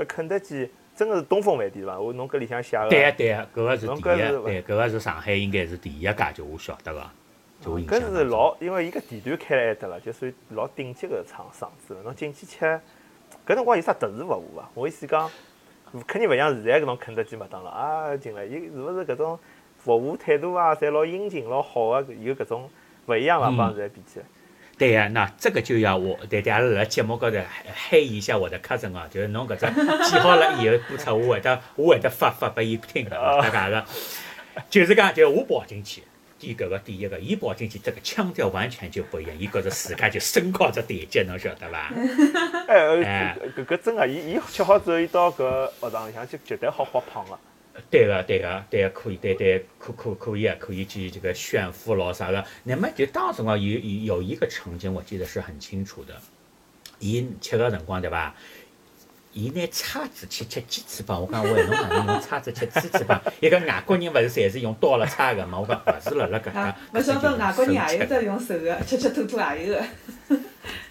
搿肯德基真个是东风饭店伐？我侬搿里向写个。对个对个，搿个是侬第一，对，搿个是上海应该是第一家，就我晓得个，就搿。是老，因为伊搿地段开了埃搭了，就属于老顶级个厂厂子了。侬进去吃，搿辰光有啥特殊服务伐？我意思讲，肯定勿像现在搿种肯德基、麦当劳啊进来，伊是勿是搿种服务态度啊，侪老殷勤、老好个，有搿种勿一样伐？嗯帮现在比起来。对呀、那这个就要我对对，阿拉辣节目高头黑一下我的 cousin 哦，就是侬搿只记好了以后播出，我会得我会得发发拨伊听的，大家个，就是讲，就我跑进去，第搿个第一个，伊跑进去，这个腔调完全就不一样，伊觉着自家就升高着台阶，侬晓得伐？哎，哎搿搿搿真个，伊伊吃好之后，伊到搿学堂里向就，绝对好发胖个。对个，对个，对个，可以，对对，可可可以啊，可以去这个炫富咯啥个。那么就当时辰光有有有一个场景，我记得是很清楚的。伊吃个辰光对伐？伊拿叉子去吃鸡翅膀，我讲喂，侬哪能用叉子吃鸡翅膀？一个外国人勿是侪是用刀了叉个嘛？我讲勿是辣辣搿搭啊，，勿晓得外国人也有得用手个，吃吃吐吐也有个。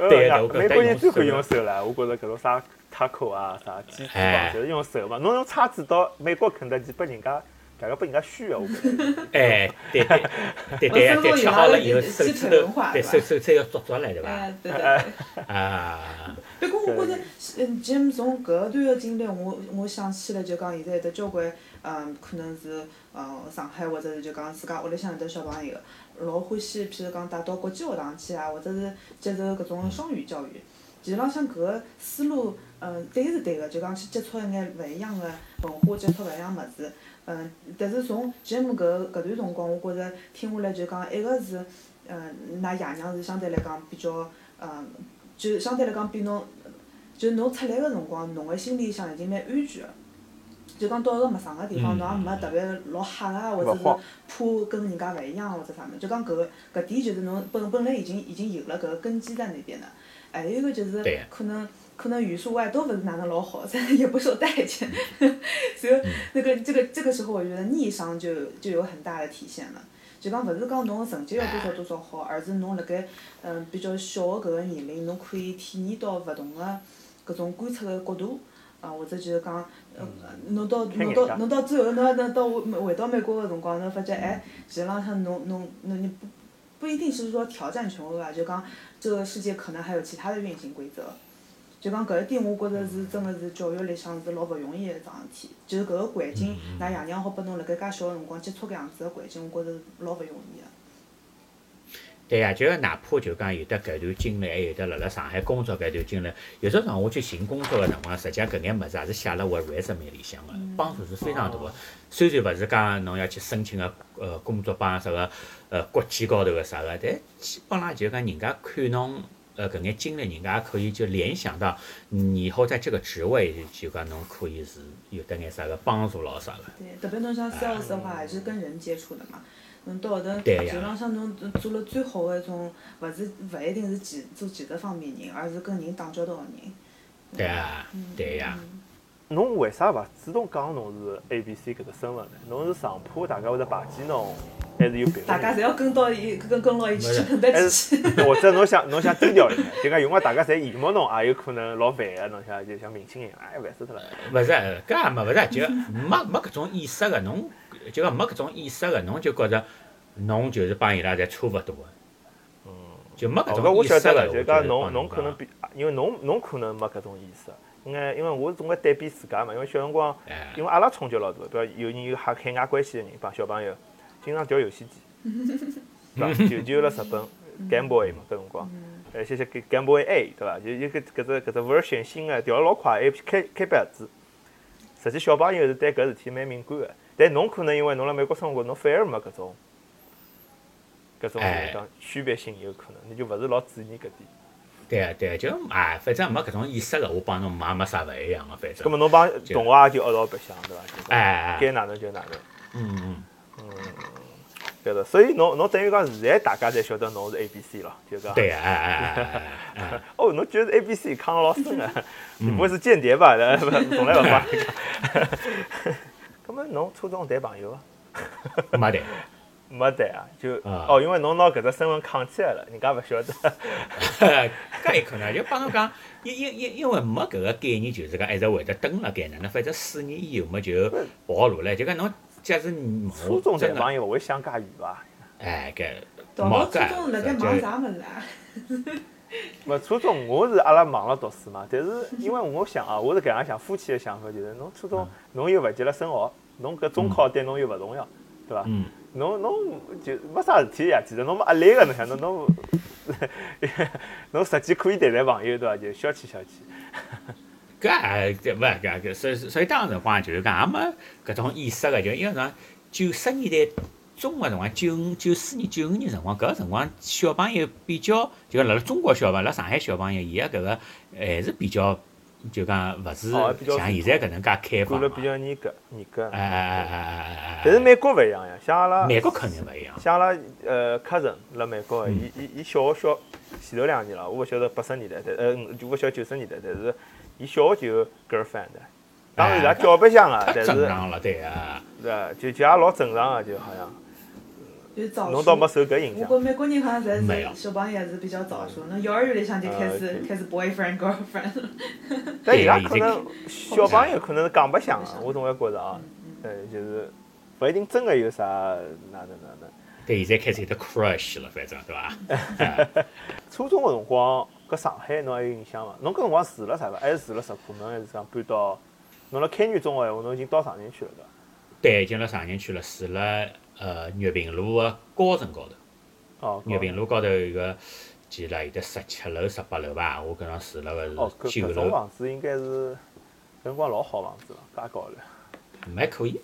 对呃我觉得美国人最会用用手了，我觉着搿种啥 taco 啊、啥鸡翅哎膀，就是用手嘛。侬用叉子到美国肯德基拨人家，大概拨人家虚个，我。哎，对对对对对，吃好了以后手手手指要抓抓来对伐？哎，对对 对。啊，不过我觉着，嗯，，Jim 从搿段个经历，我我想起来就讲现在有得交关，嗯，可能是呃上海或者是就讲自家屋里向有得小朋友，老欢喜，譬如讲带到国际学堂去啊，或者是接受搿种双语教育。其实浪向搿个思路，嗯，对是对个，就讲去接触一眼勿一样个文化，接触勿一样物事。嗯，但是从 Jim 搿搿段辰光，我觉着听下来就讲，一个是，嗯，㑚爷娘是相对来讲比较，嗯，就相对来讲比侬，就侬出来个辰光，侬个心里向已经蛮安全个。就讲到一个陌生个地方，侬也没特别老吓啊，或者是怕跟人家勿一样或者啥物事。就讲搿个搿点就是侬本本来已经已经有了搿个根基在那边的。还有一个就是对可能可能语数外都不是拿得老好，也不受待见，所以那个这个这个时候，我觉得逆商就就有很大的体现了。就讲勿是讲侬个成绩要多少多少好，而是侬辣盖嗯比较小个搿个年龄，侬可以体验到勿同个搿种观察个角度，啊或者就是讲，呃侬到侬到侬到最后侬侬到回回到美国个辰光，侬发觉哎，实际浪向侬侬侬你不不一定是说挑战权威啊，就讲这个世界可能还有其他的运行规则。就讲搿一点，我觉着是真个是教育里向是老勿容易个一桩事体。就是搿个环境，㑚爷娘好拨侬辣盖介小个辰光接触搿样子个环境，我觉着是老勿容易个。对呀、就是哪怕就讲有得搿段经历，还有得辣辣上海工作搿段经历，有时辰我去寻工作个辰光，实际上搿眼物事也是写辣我 resume 里向个，帮助是非常大个。虽然勿是讲侬要去申请个呃工作帮啥个呃国际高头个啥个，但基本上就讲人家看侬呃搿眼经历，人家也可以就联想到你以后在这个职位，就讲侬可以是有得眼啥个帮助咯啥个。对，特别侬像 sales 的话，还是跟人接触的嘛。侬到后头，对呀就浪向侬做了最好个一种，勿是勿一定是技做技术方面人，而是跟人打交道个人。对啊，对呀、侬为啥勿主动讲侬是 A B C 搿只身份呢？侬是上铺，大家会得排挤侬，还是有别的？大家侪要跟到伊跟跟牢伊去没事肯德还基去。是或者侬想侬想低调一点，就讲用个大家侪羡慕侬，也有可能老烦个，侬想就像明星一样，哎，烦死脱了。勿是，搿也没勿是，就没没搿种意识个，侬就讲没搿种意识个，侬就觉着侬就是帮伊拉侪差勿多个。嗯。就没搿哦，搿我种意识个，晓得了，就讲侬侬可能比，因为侬侬可能没搿种意识，应该因为我总归对比自家嘛，因为小辰光，哎因为阿拉冲击老大，比如有人有海海外关系的人帮小朋友，经常调游戏机，对伐？就就辣日本 Game Boy 嘛，搿辰光，呃，些些 Game Boy A 对伐？就有搿搿只搿只 version 新个调了老快，还开开八子。实际小朋友是对搿事体蛮敏感个，但侬可能因为侬辣美国生活，侬反而没搿种搿种讲区别性，有可能你就勿是老注意搿点。对啊对啊，就哎，反正没搿种意识了，我帮侬买没啥勿一样个，反正。葛末侬帮同学也就一道白相，对伐？哎哎哎该哪能就哪能，嗯嗯嗯，对个。所以侬侬等于讲现在大家侪晓得侬是 A B C 咯，就讲。对啊，哦，侬居然是 A B C，扛了老深个，你不会是间谍吧？从来勿帮你讲。葛末侬初中谈朋友啊？没得，没对啊，就啊哦，因为侬拿搿只身份扛起来了，人家勿晓得。搿有可能就帮侬讲，因因因因为没搿个概念，就是讲一直会得蹲辣盖哪能，反正四年以后么就暴露了。就讲侬假使问初中我真的，谈朋友勿会想介远伐？哎搿到冇到初中辣盖忙啥物事啊？勿，初中我是阿拉忙了读书嘛，但是因为我想啊，我是搿样想，夫妻的想法就是，侬初中侬又勿急了升学，侬搿中考对侬又勿重要，对伐？嗯。侬侬就没啥事体呀，其实侬没压力个，侬想侬侬，侬实际可以谈谈朋友对伐？就消遣消遣。搿也搿勿搿搿，所以所以当时辰光就是讲也没搿种意识个，就因为啥九十年代中个辰光，九五九四年、九五年辰光，搿个辰光小朋友比较，就辣辣中国小朋友，辣上海小朋友，伊个搿个还是比较，就讲勿是像现在搿能介开放嘛。管了比较严格，严格。哎哎哎哎哎哎哎！但是美国勿一样呀，像阿拉美国肯定勿一样。像阿拉呃 cousin 辣美国伊伊伊小学小前头两年了，我勿晓得八十年代，但呃我勿晓得九十年代，但是伊小学就有 girlfriend 的。当然伊拉叫白相啊，但是正常了，对啊。对伐？就就也老正常个，就好像就是早侬倒没。受搿影响。我觉美国人好像侪是小朋友还是比较早熟，侬幼儿园里向就开始呃开始 boyfriend girlfriend 了。但伊拉可能小朋友可能是讲白相个，我总归觉着啊，呃，就是勿一定真个有啥哪能哪能。对，现在开始有得 crush 了，反正对伐？初中个辰光，搿上海侬还有印象伐？侬搿辰光住了啥伐？还是住了石库门，还是讲搬到？侬辣开元中学闲话，侬已经到长宁区了对伐？对，已经辣长宁区了，住辣呃月平路个高层高头。哦，月平路高头有个，记了有得十七楼、十八楼吧，我搿辰住了哦，个是九楼，哦搿种房子应该是搿辰光老好房子了，介高了。蛮可以。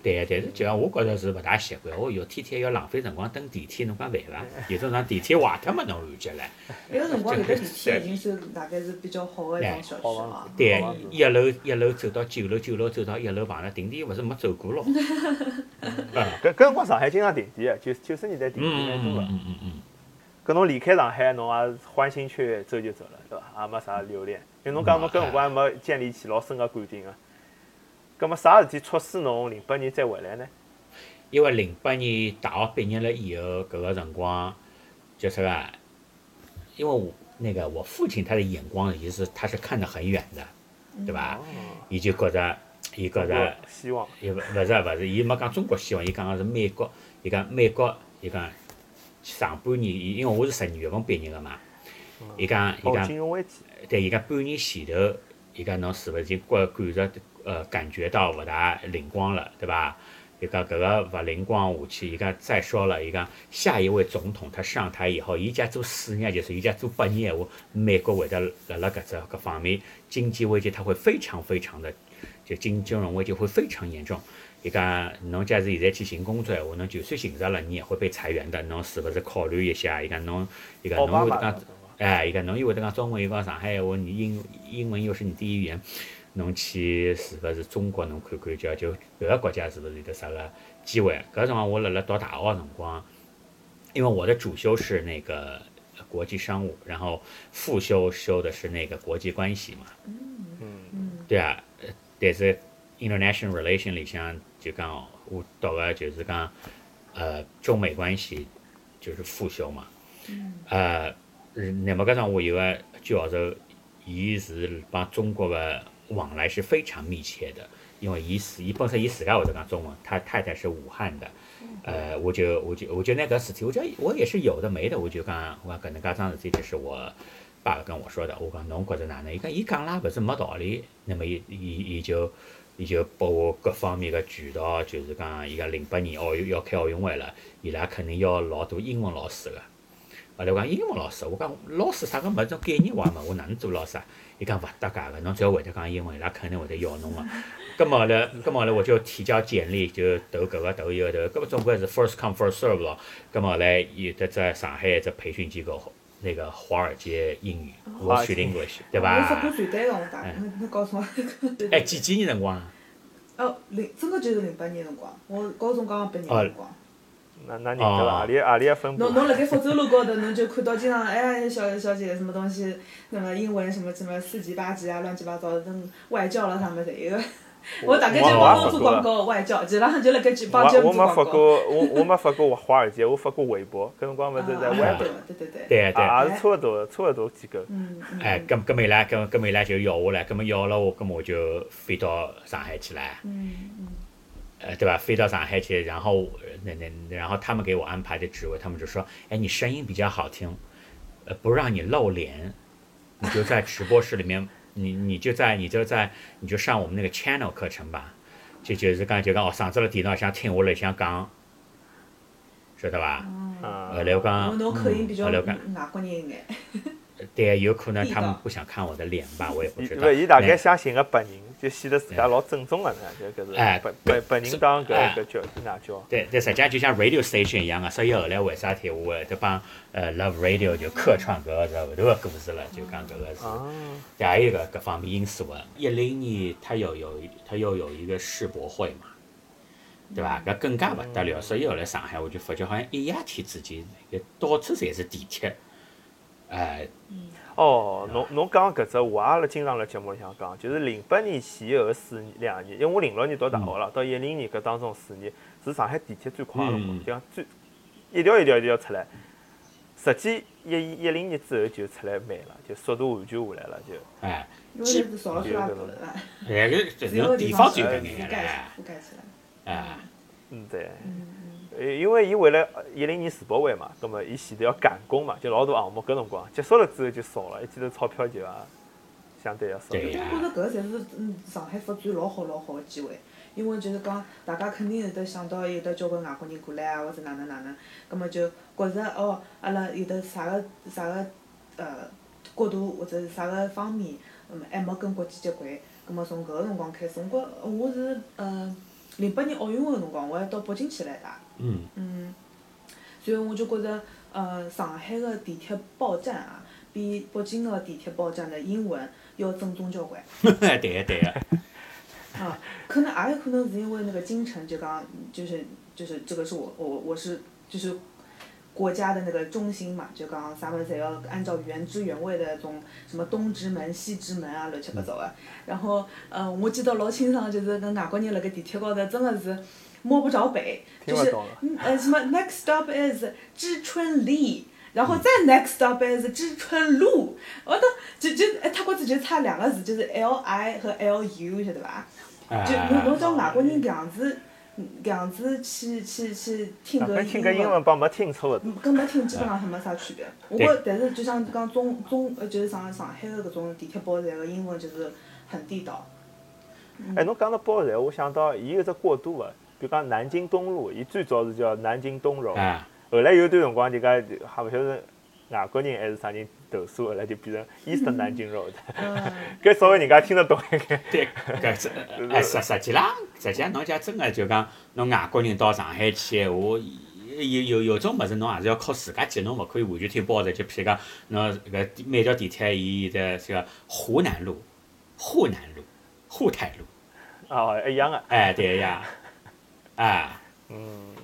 对，但是就像我觉着是勿大习惯，哦哟，天天要浪费辰光等电梯，侬讲烦伐？有种辰光电梯坏脱嘛，侬感觉唻。那个辰光有的电梯已经算 大概是比较好的一种小区了。对一楼一楼走到九楼，九楼走到一楼碰着停电，勿是没走过咯。搿搿辰光上海经常停电个，九九十年代停电蛮多个。嗯嗯嗯。搿侬离开上海，侬也是欢欣雀跃走就走了，对伐？也没啥留恋，因为侬讲侬搿辰光还没建立起老深个感情个。葛末啥事体促使侬零八年再回来呢？因为零八年大学毕业了以后，搿个辰光叫啥个？因为我那个我父亲他的眼光也是他是看得很远的，对伐？哦，伊就觉着，伊觉着，希望伊勿勿是勿是，伊没讲中国希望，伊讲个是美国，伊讲美国，伊讲上半年，伊因为我是十二月份毕业个嘛，伊讲伊哦，讲对，伊讲半年前头，伊讲侬是勿是已经觉感着呃感觉到勿大灵光了，对伐？伊讲搿个勿灵光下去，伊讲再说了，伊讲下一位总统他上台以后，伊家做四年，就是伊家做八年闲话，美国会得辣辣搿只搿方面经济危机，他会非常非常的，就金金融危机会非常严重。伊讲侬假使现在去寻工作闲话，侬就算寻着了，你也会被裁员的，侬是勿是考虑一下？伊讲侬，伊讲侬会得讲哎，伊讲侬又会得讲中文，又讲上海闲话，你英英文又是你第一语言，侬去是勿是中国？侬看看叫就搿个国家是勿是有得啥个机会？搿辰光我辣辣读大学个辰光，因为我的主修是那个国际商务，然后副修修的是那个国际关系嘛。嗯嗯，对啊，呃但是 international relation 里向就讲我读个就是讲呃中美关系就是副修嘛。嗯呃，那么搿辰我有个教授，伊是帮中国的往来是非常密切的，因为伊自伊本身伊自家会得讲中文，他太太是武汉的。呃，我就我就我就那个事体，我觉得我也是有的没的，我就讲我讲搿能介桩事体，就是我爸爸跟我说的。我讲侬觉着哪能？伊讲伊讲啦，勿是没道理。那么伊伊伊就伊就拨我各方面个渠道，就是讲伊讲零八年奥运要开奥运会了，伊拉肯定要老多英文老师个。后来我讲英文老师，我讲老师啥个物事种概念化嘛，我哪能做老师啊？伊讲勿搭界个，侬只要会得讲英文，伊拉肯定会得要侬个。葛末后来，葛末后来我就提交简历，就投搿个投伊个投，搿么总归是 first come first serve 咯。葛末后来有得在上海一只培训机构，那个华尔街英语华尔 Wall 街 Street English，对我发伐过？传单个，我讲，侬侬告诉我。哎，几几年辰光啊？哦，零真个就是零八年辰光，我高中刚刚毕业哦辰光。那那认得伐？哦何里何里个分布侬？侬辣盖福州路高头，侬就看到经常哎小小姐什么东西，那么英文什么什么四级八级啊，乱七八糟的，等外教了啥么侪有个。我大概就我帮侬。做广告外教，基本上就辣盖帮节目我没发。过，我我没发过华尔街，我发过微博，搿辰光勿是在啊微博，对对对对。对对。也是差勿多，差勿多几个。嗯嗯。哎，咁咁么伊拉，咁咁么伊拉就要我了，咁么要了我，咁么我就飞到上海去了，嗯嗯呃，对吧？飞到上海去，然后呃那那然后他们给我安排的职位，他们就说，哎，你声音比较好听，呃，不让你露脸，你就在直播室里面，你你就在你就在你就上我们那个 channel 课程吧，就就是讲就讲哦，上咗了电脑想听我来想讲，晓得吧？嗯后来我讲，哦侬口音比较后来我讲，外国人一眼。对，有可能他们不想看我的脸吧，我也不知道。伊勿，伊大概想寻个白人，就显得自家老正宗个呢，就搿是哎白白白人当搿哎搿叫是哪叫？对，对，实际上就像 radio station 一样个，所以后来为啥体我会得帮呃 Love Radio 就客串搿个是后头个故事了，就讲搿个是，啊，对还有一个各方面因素个。一零年它要有一它要有一个世博会嘛，对伐？搿更加勿得了，所以后来上海我就发觉好像一夜天之间，搿到处侪是地铁，哎，哦，侬侬讲搿只，我也辣经常辣节目里向讲，就是零八年前后四年两年，因为我零六年读大学了，到一零年搿当中四年是上海地铁最快个辰光嗯，就讲最一条一条一条出来。实际一一零年之后就出来慢了，就速度完全下来了，就哎，因为地方就搿覆眼了，覆盖起来。哎，嗯对。嗯呃，因为伊为了一零年世博会嘛，葛末伊前头要赶工嘛，就老多项目，搿辰光结束了之后就少了，一记头钞票就也相对要少。对呀我觉着搿才是嗯上海发展老好老好个机会，因为就是讲大家肯定有得想到有得交关外国人过来啊，或者哪能哪能，葛末就觉着哦，阿拉有得啥个啥个呃角度或者是啥个方面，嗯还没跟国际接轨，葛末从搿个辰光开始，我觉我是呃零八年奥运会个辰光，我还到北京去来打。嗯，嗯，所以我就觉着，呃，上海个地铁报站啊，比北京个地铁报站的英文要正宗交关。对个对个，啊，可能也有可能是因为那个京城就讲，就是就是这个是我我我是就是国家的那个中心嘛，就讲啥物事侪要按照原汁原味的种什么东直门、西直门啊，乱七八糟的。然后，嗯、我记得老清爽，就是跟外国人辣盖地铁高头真的是摸不着北，就是呃什么 next stop is 知春里。然后再 next stop is 知春路，我都就就哎，他觉着就差两个字，就是 L I 和 L U，晓得伐？就侬侬叫外国人搿样子，搿样子去去去听搿哪怕听搿英文帮没听差勿多。嗯跟没听基本上是没啥区别。我觉着，但是就像讲中中呃，就是上上海的搿种地铁报站个英文就是很地道。哎，侬讲到报站，我想到伊有只过渡个，比如讲南京东路，伊最早是叫南京东路，啊，后来有段辰光就讲，还勿晓得外国人还是啥人投诉，后来就变成 East 南京 Road，嗯，搿稍微人家听得懂一眼。对，搿只 哎实实际浪，实际上侬讲真个就讲，侬外国人到上海去闲话，有有有种物事侬也是要靠自家记，侬勿可以完全听包的。就譬如讲，侬搿每条地铁伊有的这个湖南路、沪南路、沪太路，哦，一样个。哎，对呀，啊，嗯，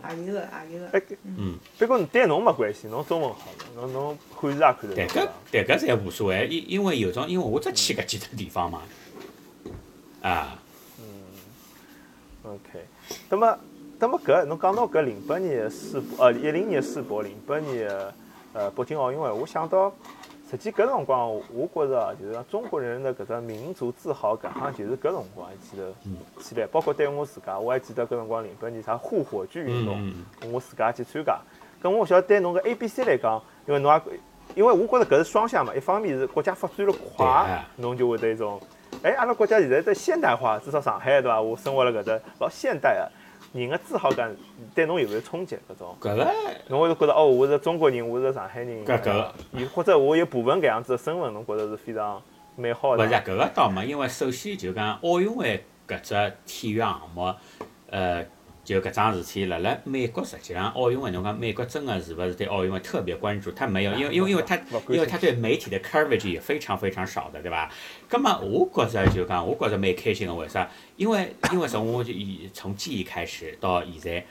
也有个也有个。哎，嗯，不过对侬没关系，侬中文好，侬侬汉字也看得对，懂。搿对搿侪无所谓，因因为有种，因为我只去搿几个地方嘛，啊，嗯 OK，那么，那么搿侬讲到搿零八年世博，呃，一零年世博，零八年的呃北京奥运会，我想到，实际搿辰光，我觉着啊就是讲中国人的搿只民族自豪感，好像就是搿辰光一记头起来。包括对我自家，我还记得搿辰光零八年啥护火炬运动，嗯嗯我自家去参加。咁我晓得对侬个 A、B、C 来讲，因为侬也，因为我觉着搿是双向嘛，一方面是国家发展了对快啊，侬就会得一种。哎，阿拉国家现在在现代化，至少上海对伐？我生活了搿搭老现代个，人个自豪感对侬有没有冲击？搿种，搿个侬会觉得哦，我是中国人，我是上海人，搿搿伊或者我有部分搿样子的身份，侬觉得是非常美好的。勿是搿个倒没，因为首先就讲奥运会搿只体育项目，呃，就搿桩事体，辣辣美国实际上奥运会，侬讲美国真的是勿是对奥运会特别关注？他没有，因为因为因为他因为他对媒体的 coverage 也非常非常少的，对伐？葛么我觉着就讲，我觉着蛮开心的，为啥？因为因为从我就以从记忆开始到现在，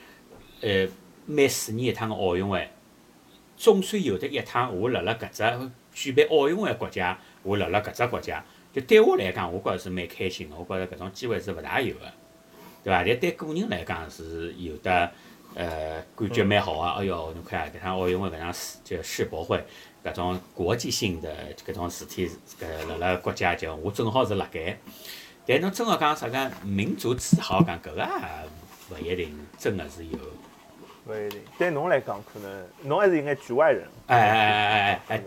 呃，每四年一趟个奥运会。总算有得一趟，我辣辣搿只举办奥运会个国家，我辣辣搿只国家，就对我来讲，我觉着是蛮开心个，我觉着搿种机会是勿大有个，对伐？但对个人来讲是有的，呃，感觉蛮好个。哎哟，侬看搿趟奥运会搿趟世就世博会搿种国际性的搿种事体，搿辣辣国家就我正好是辣盖。但侬真个讲啥个民族自豪感，搿个也勿一定真个是有。勿一定，对侬来讲，可能侬还是有眼局外人。哎哎哎哎哎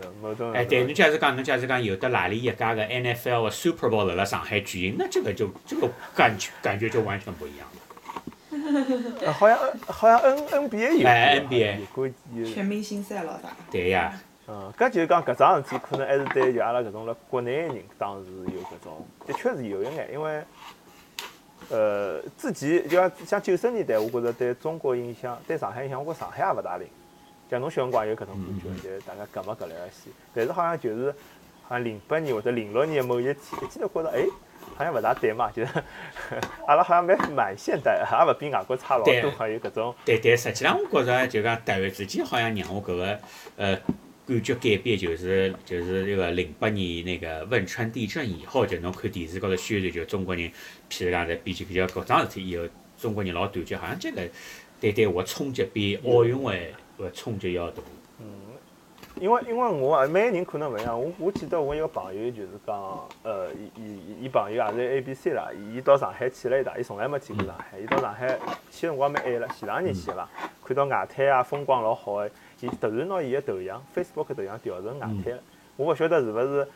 哎，对，侬假如讲，侬假如讲有的哪里一家个 NFL 个 Super Bowl 辣辣上海举行，那这个就这个感觉感觉就完全不一样了。呃好像好像 N NBA 有哎，NBA 有全明星赛咯啥？对呀，嗯，搿就是讲搿桩事体，可能还是对就阿拉搿种辣国内的人，当时有搿种，的确是有一眼，因为，呃，之前就像像九十年代，我觉着对中国影响，对上海影响，我觉上海也勿大灵。像侬小辰光有搿种感觉，就是大家搿么搿来个西。但是好像就是，好像零八年或者零六年某一天，一记头觉着，哎，好像勿大对嘛，就是阿拉好像蛮蛮现代，也勿比外国差老多，好像有搿种，对对，实际上我觉着就讲突然之间好像让我搿个呃感觉改变，就是就是这个零八年那个汶川地震以后，就侬看电视高头宣传，就中国人，譬如讲在比起比较搿桩事体以后，中国人老团结，好像这个对对我冲击比奥运会个冲击要大。嗯因为因为我啊每个人可能勿一样，我我记得我一个朋友就是讲，呃，伊伊伊朋友也是 A B C 啦，伊到上海去了一趟，伊从来没去过上海，伊到上海去辰光蛮晚了，前两年去个伐，看到外滩啊风光老好个，伊突然拿伊个头像 Facebook 头像调成外滩了，我勿晓得是勿是。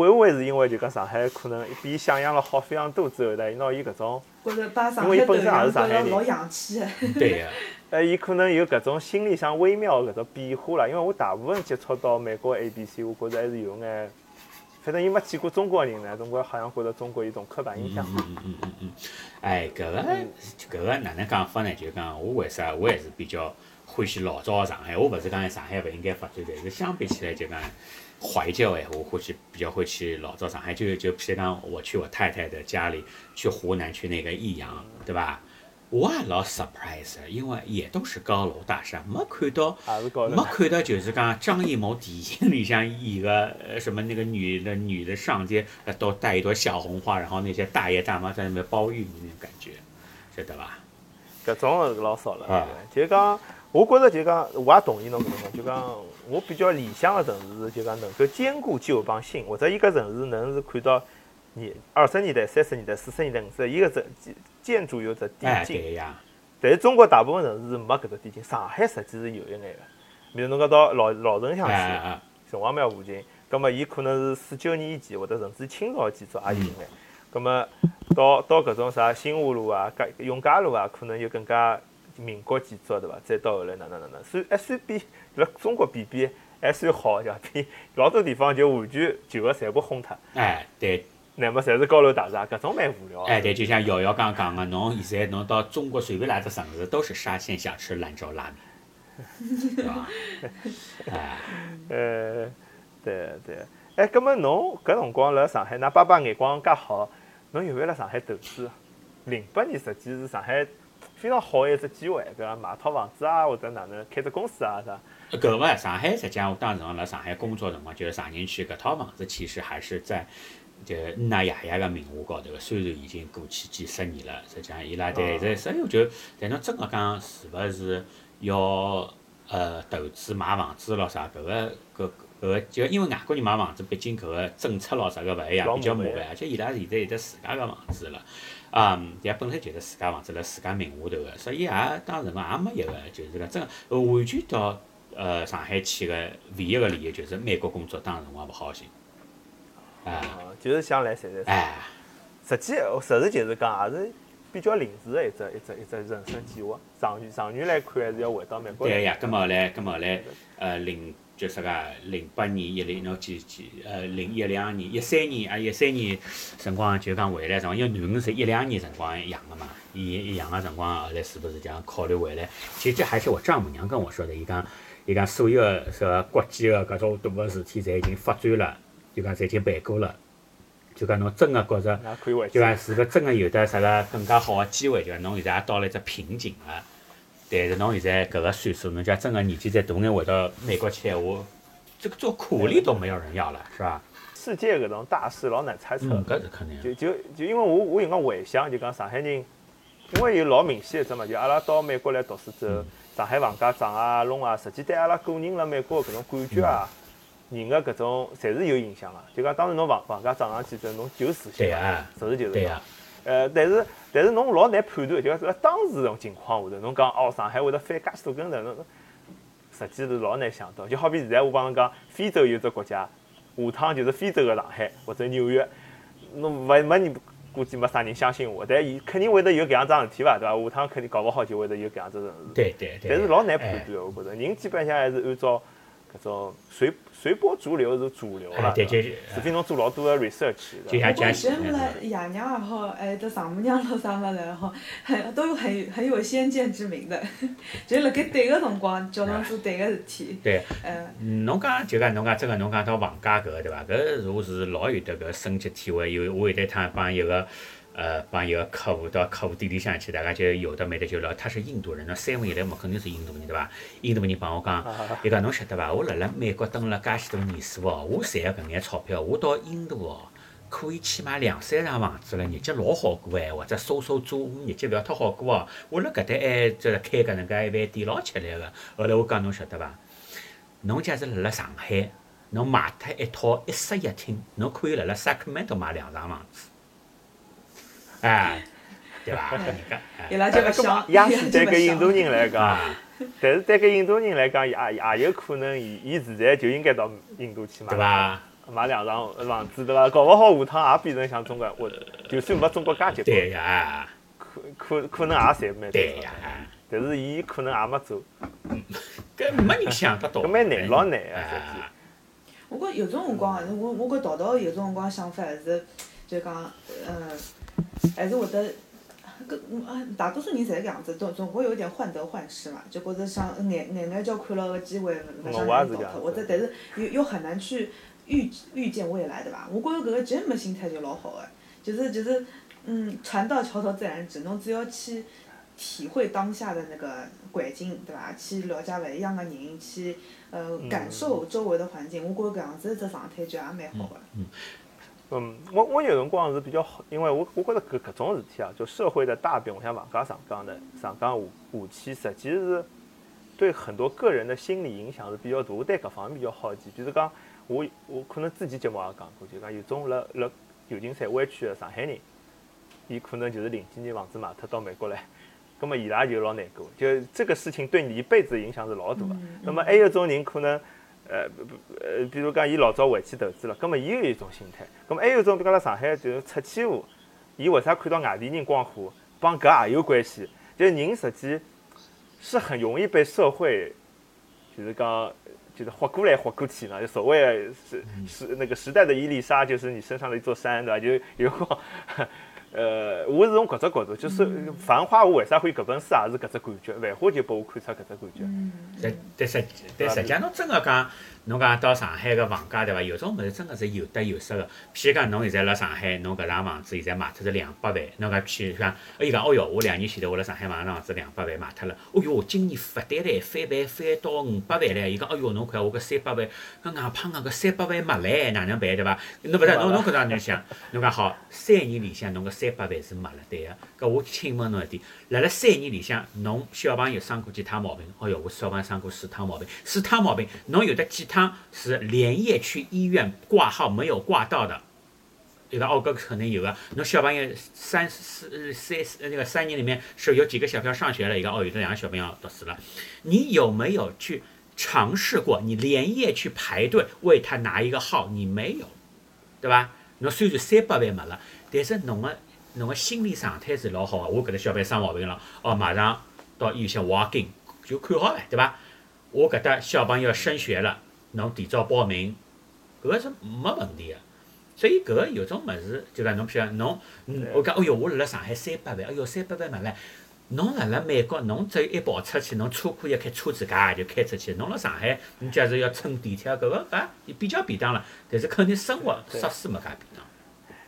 会勿会是因为就讲上海可能比伊想象了好非常多之后呢？伊拿伊搿种，因为伊本身也是上海人老洋气个。对个，呃，伊可能有搿种心里向微妙的搿种变化啦。因为我大部分接触到美国 A B C，我觉着还是有眼，反正伊没见过中国人呢，总归好像觉着中国有种刻板印象。嗯嗯嗯嗯嗯，哎，搿个搿个哪能讲法呢？就讲我为啥我还是比较欢喜老早个上海。我勿是讲上海勿应该发展，但是相比起来就讲怀旧哎，我欢喜比较会去老早上海。就就譬如讲，我去我太太的家里，去湖南去那个益阳，对吧？我也老 surprise，因为也都是高楼大厦，没看到没看到就是讲张艺谋电影里向演个呃什么那个女的女的上街呃都带一朵小红花，然后那些大爷大妈在那边包玉米那种感觉，晓得吧？搿种是老少了。啊对就讲，我觉着就讲，我也同意侬搿种讲，就讲我比较理想个城市，就讲能够兼顾旧帮新，或者伊搿城市能是看到年二十年代、三十年代、四十年代、五十代，伊搿只建筑有只递哎，对呀，但是中国大部分城市是没搿只递进，上海实际是有一眼个。比如侬讲到老老城乡去，城隍庙附近，葛末伊可能是四九年以前，或者甚至清朝建筑也有眼。葛末到到搿种啥新华路啊、嘉永嘉路啊，可能有更加民国建筑对伐？再到后来哪能哪能，算还算比辣中国比比还算好，对伐？比老多地方就完全旧个全部轰脱，哎对，乃末侪是高楼大厦，搿种蛮无聊。哎对，就像瑶瑶刚讲个，侬现在侬到中国随便哪只城市都是沙县小吃兰州拉面，对伐？哎，呃，对对，哎，葛末侬搿辰光辣上海，㑚爸爸眼光介好，侬有没有辣上海投资？零八年实际是上海非常好个一只机会，比方买套房子啊，或者哪能开只公司啊啥。搿个上海实际上我当时辣上海工作辰光，就是上宁区搿套房子其实还是在就恩娜爷爷个名下高头个，虽然已经过去几十年了，实际上伊拉对在，所以我就，但侬真个讲是勿是要呃投资买房子咯啥，搿个搿搿个就因为外国人买房子，毕竟搿个政策咯啥个勿一样，比较麻麻烦烦，而且伊拉现在有得自家个房子了。啊，伊拉本身就是自家房子辣自家名下头个，所以也当时辰光也没一个就是讲真个呃完全到呃上海去个唯一个理由就是美国工作当时辰光勿好寻，啊，哦，就是想来赚赚实际实事求是讲，也是比较临时的一只一只一只人生计划。长远长远来看，还是要回到美国来。对呀，葛末后来葛末后来呃零就啥个零八年一零侬几几呃零一两年一三年啊一三年辰光就讲回来辰光，因为囡恩是一两年辰光养个嘛，伊养个辰光后来是不是讲考虑回来？其实这还是我丈母娘跟我说的，伊讲伊讲所有个国际个搿种大个事体，侪已经发展了，就讲侪已经办过了，就讲侬真个觉着。就。讲是个真个有得啥个更加好个机会，就讲侬现在也到了一只瓶颈了。但是侬现在搿个岁数，侬讲真个年纪再大眼回到美国去闲话，这个做苦力都没有人要了，是吧？世界搿种大事老难猜测。嗯，搿是肯定。就就就因为我我有辰光回想，就讲上海人，因为有老明显一只嘛，就阿拉到美国来读书之后，上海房价涨啊、弄啊，实际对阿拉个人辣美国搿种感觉啊，人个搿种侪是有影响个。就讲当时侬房房价涨上去之后，侬就自信对啊，实事求是对啊。呃，但是但是侬老难判断，就讲在当时种情况下头，侬讲哦，上海会得翻介许多跟头，侬实际是老难想到。就好比现在我帮侬讲，非洲有只国家，下趟就是非洲个上海或者纽约，侬勿没人估计没啥人相信我，但伊肯定会得有搿样桩事体伐，对伐？下趟肯定搞勿好就会得有搿样子事。对对对。但是老难判断，我觉着人基本上还是按照搿种随随波逐流是主流了，对就除非侬做老多个 research。就像讲，节目了爷娘也好，哎，这丈母娘咾啥物事也好，很都有很很有先见之明的，就辣盖对个辰光叫侬做对个事体。对。嗯。侬讲就讲侬讲真个，侬讲到房价搿个对伐？搿我是老有得搿深切体会，有我有得趟帮一个。呃，帮一个客户到客户店里向去，大家就有的没的就聊。他是印度人，那三文一来嘛，肯定是印度人对伐？印度人帮我讲，伊讲侬晓得伐？我辣辣美国蹲了介许多年数哦，我赚个搿眼钞票，我到印度哦，可以去买两三幢房子了，日脚老好过哎，或者收收租，日脚勿要忒好过哦。我辣搿搭还就是开搿能介一饭店，老吃力个。后来我讲侬晓得伐？侬假使辣辣上海，侬买脱一套一室一厅，侬可以辣辣 Sacramento 买两幢房子。哎，对伐？伊拉就勿想，也许对搿印度人来讲，但是对搿印度人来讲，也也有可能，伊伊自然就应该到印度去买，对伐？买两幢房子，对伐？搞勿好下趟也变成像中国，我就算没中国介结棍，对呀，可可可能也赚蛮多。对呀，但是伊可能也没做，搿没人想得到，搿蛮难，老难啊！实际。我觉有种辰光，我我觉淘淘有种辰光想法是，就讲，嗯。还是会得，搿啊，大多数人侪是搿样子，总总会有点患得患失嘛，就觉着想眼眼眼叫看牢个机会，勿想让人倒脱，或者但是又又很难去预预见未来，对伐？我觉着搿个 Jim 心态就老好个，就是就是，嗯，船到桥头自然直，侬只要去体会当下的那个环境，对伐？去了解勿一样个人，去呃感受周围的环境，我觉着搿样子一只状态就也蛮好个。我我有辰光是比较好，因为我我觉着搿搿种事体啊，就社会的大变，像房价上涨的上涨武武器，实际是对很多个人的心理影响是比较大。我对搿方面比较好奇，比如讲我我可能之前节目也讲过，就讲有种辣辣旧金山湾区的上海人，伊可能就是零几年房子卖脱到美国来，葛么伊拉就老难过，就这个事情对你一辈子影响是老大的。那么还有种人可能。呃不不呃，比如讲，伊老早回去投资了，葛末伊有一种心态，葛末还有一种，比如讲辣上海就是出气户，伊为啥看到外地人光火，帮搿也有关系。就人实际是很容易被社会，就是讲就是活过来活过去呢，就所谓是是那个时代的伊丽莎，就是你身上的一座山，对伐？就有光。呃，我是从搿只角度，就是《繁花》，我为啥会搿本书也是搿只感觉，《繁花》就拨我看出搿只感觉。但但实但实际侬真个讲。侬讲到上海个房价对伐？有种物事真个是有得有失个。譬如讲，侬现在辣上海，侬搿幢房子现在卖脱是两百万。侬讲譬如讲，伊讲，哦哟，我两年前头我辣上海买幢房子两百万卖脱了。哦哟，今年勿对唻，翻倍翻到五百万唻。伊讲，哦哟，侬看我搿三百万，搿硬胖硬搿三百万没唻，哪能办对伐？侬勿是侬侬搿样侬想，侬讲好，三年里向侬搿三百万是没了，对个。搿我请问侬一点，辣辣三年里向，侬小朋友生过几趟毛病？哦哟，我小朋友生过四趟毛病，四趟毛病，侬有得几他是？连夜去医院挂号没有挂到的，一个哦，搿可能有个。侬小朋友三四三呃那个三年里面是有几个小朋友上学了，一个哦，有的两个小朋友读书了。你有没有去尝试过？你连夜去排队为他拿一个号，你没有，对吧？侬虽然三百万没了，但是侬个侬个心理状态是老好个。我搿个小朋友生毛病了，哦，马上到医院去 walk in 就看好了，对吧？我搿搭小朋友升学了。侬提早报名，搿个是没问题个。所以搿个有种物事，就讲侬譬如侬，我讲，哎哟，我辣辣上海三百万，哎哟，三百万买了。侬辣辣美国，侬只有一跑出去，侬车库一开，车子嘎就开出去。侬辣上海，你假如要乘地铁，搿个啊，比较便当了，但是肯定生活设施没介便当。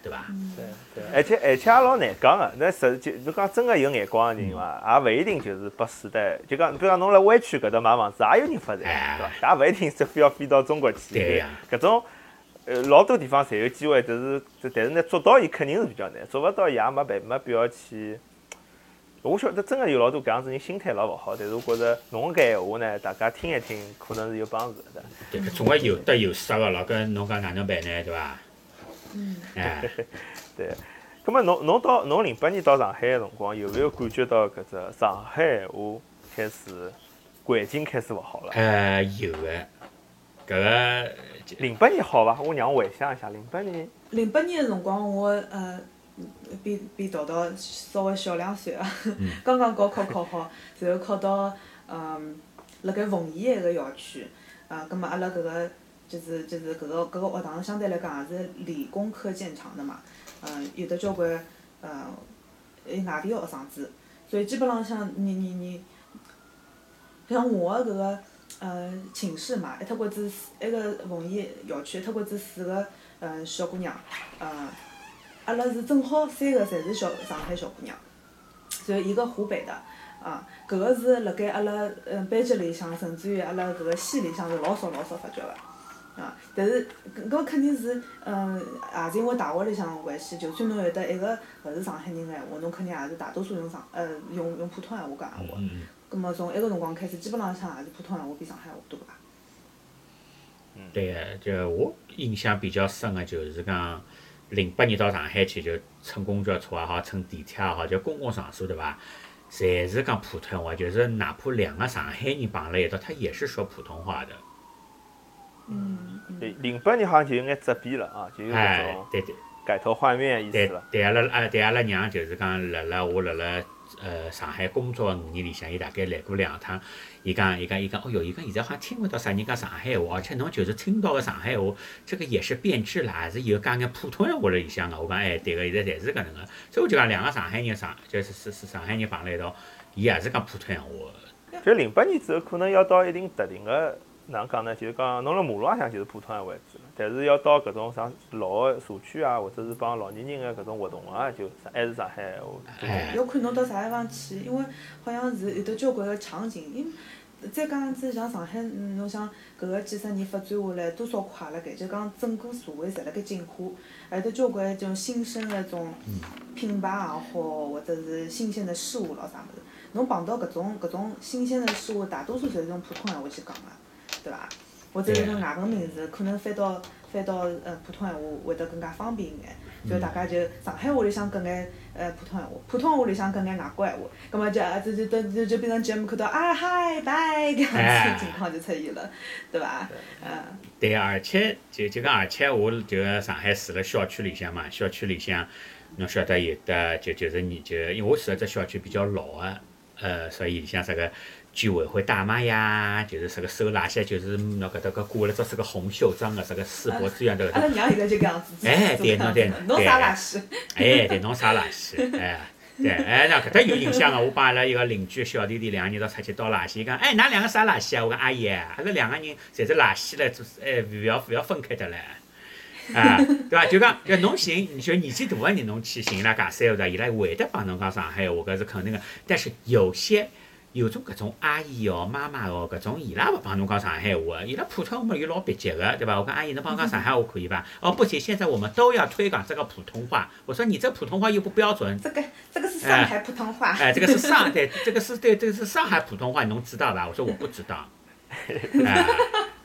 对吧？对对，而且而且也老难讲个。那实就就讲真个有眼光个人伐，也勿一定就是拨时代。就讲，比如讲侬辣湾区搿搭买房子，也有人发财，对伐？也勿一定是非要飞到中国去。对呀。搿种呃，老多地方侪有机会，但是但是呢，做到伊肯定是比较难，做勿到伊也没办没必要去。我晓得真个有老多搿样子人心态老勿好，但是我觉着侬搿闲话呢，大家听一听，可能是有帮助的。对，总归有得有失个老跟侬讲哪能办呢？对伐？嗯。哎，对。葛末侬侬到侬零八年到上海个辰光，有没有感觉到搿只上海话开始环境开始勿好了？呃，有个，搿个零八年好伐？我让我回想一下，零八年。零八年个辰光，我呃。比比淘淘稍微小两岁啊，刚刚高考考好，然后考到嗯，辣盖奉贤一个校区，啊，葛末阿拉搿个就是就是搿个搿个学堂相对来讲也是理工科建厂的嘛，嗯，有得交关呃，外地个学生子，所以基本浪向你你你，像我个搿个呃寝室嘛，一脱过子埃个奉贤校区一脱过子四个嗯小姑娘，呃。阿拉是正好三个侪是小上海小姑娘，然后一个湖北的，啊，搿个是辣盖阿拉嗯班级里向，甚至于阿拉搿个系里向是老少老少发觉个，啊，但是搿肯定是嗯也是因为大学里向关系，就算侬有得一个勿是上海人个闲话，侬肯定也是大多数用上呃用用普通闲话讲闲话，葛末从埃个辰光开始，基本浪向也是普通闲话比上海话多吧。对个，就我印象比较深个就是讲。零八年到上海去就乘公交车也好，乘地铁也好，就公共场所对伐？侪是讲普通话，就是哪怕两个上海人碰辣一道，他也是说普通话的。嗯。对，零八年好像就有眼质变了啊，就有那种改头换面意思了。对，对阿拉啊，对阿拉娘就是讲，辣辣我辣辣呃上海工作个五年里向，伊大概来过两趟。伊讲，伊讲，伊讲，哦哟，伊讲现在好像听勿到啥人讲上海话，而且侬就是听到个上海话，这个也是变质了，还是有讲眼普通闲话辣里向个。我讲，哎，对个，现在侪是搿能个，所以我就讲两个上海人上，就是是是上海人碰辣一道，伊也是讲普通闲话。就零八年之后，可能要到一定特定个哪能讲呢？就是讲侬辣马路浪向就是普通闲话为主，但是要到搿种啥老个社区啊，或者是帮老年人个搿种活动啊，就还是上海话。哎。要看侬到啥地方去，因为好像是有得交关个场景，因。再讲子像上海，侬想搿个几十年发展下来，多少快辣盖，就讲整个社会侪辣盖进化，还有得交关种新生个种品牌也好，或者是新鲜的事物咾啥物事，侬碰到搿种搿种新鲜的事物，大多数侪是用普通闲话去讲个，对伐？或者是种外文名字，可能翻到翻到呃普通闲话会得更加方便一眼。就大家就上海话里向跟眼呃普通闲话，普通话里向跟眼外国闲话，葛末就就就就就变成节目看到啊嗨拜搿样子情况就出现了，对伐？嗯。对，而且就就讲，而且我就上海住辣小区里向嘛，小区里向侬晓得有的就就是你就因为我住辣只小区比较老个，呃，所以里向啥个。居委会大妈呀，就是这个收垃圾，就是侬搿搭个挂了只是个红袖章个，这个世博资源头。阿拉娘现在就搿样子。哎，对侬对侬啥垃圾？哎，对侬啥垃圾？哎，对，哎，那搿搭有印象个，我帮阿拉一个邻居小弟弟两个人到出去倒垃圾，伊讲，哎，㑚两个啥垃圾啊？我讲阿姨，阿拉两个人侪是垃圾唻，做哎，勿要勿要分开的唻。啊，对伐？就讲，要侬寻，就年纪大个人侬去寻伊拉讲三胡的，伊拉会得帮侬讲上海话，搿是肯定个。但是有些。有种搿种阿姨哦、妈妈哦，搿种伊拉勿帮侬讲上海话，伊拉普通话嘛又老蹩脚个，对伐？我讲阿姨，侬帮我讲上海话可以伐？哦，不行，现在我们都要推广这个普通话。我说你这普通话又不标准。这个这个是上海普通话。哎，这个是上对，这个是对，这个是上海普通话，侬知道伐？我说我不知道。哎，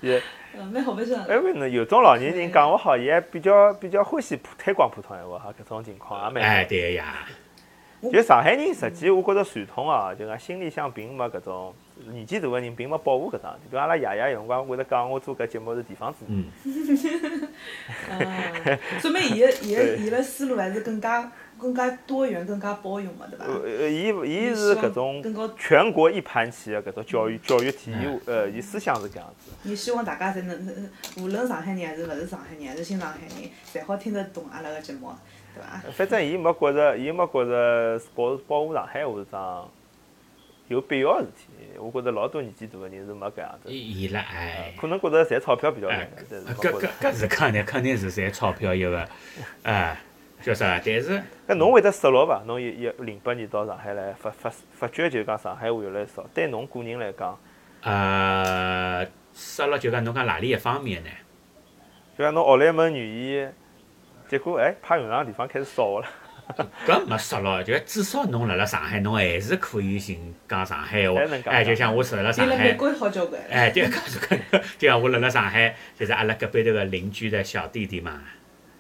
也。嗯，蛮好蛮好。哎，为呢，有种老年人讲勿好，伊还比较比较欢喜推广普通话哈，搿种情况也蛮。哎，对呀。就上海人，实际我觉着传统啊，就讲心里向并没搿种年纪大个人并没保护搿桩事体。比如阿拉爷爷有辰光会得讲，我做搿节目是地方主义。嗯，说明伊个伊个伊个思路还是更加更加多元、更加包容嘛，对伐？呃，伊伊是搿种全国一盘棋个搿种教育教育体系，呃，伊思想是搿样子。伊希望大家侪能，无论上海人还是勿是上海人，还是新上海人，侪好听得懂阿拉个节目。对伐反正伊没觉着，伊没觉着保保护上海话是桩有必要个事体。我觉着老多年纪大个人是没搿样子。伊拉哎，可能觉着赚钞票比较难，搿搿搿是肯定肯定是赚钞票一个，哎，叫啥？但是，搿侬会得失落伐？侬一一零八年到上海来，发发发觉就讲上海话越来越少。对侬个人来讲，呃，失落就讲侬讲哪里一方面呢？就讲侬学了一门语言，结果哎，派用场地方开始少了。搿没失落，就至少侬辣辣上海，侬还是可以寻讲上海话。哎，就像我住辣上海。美国好交关。哎，对，搿是搿 就像我辣辣上海，就是阿拉隔壁头个邻居的小弟弟嘛，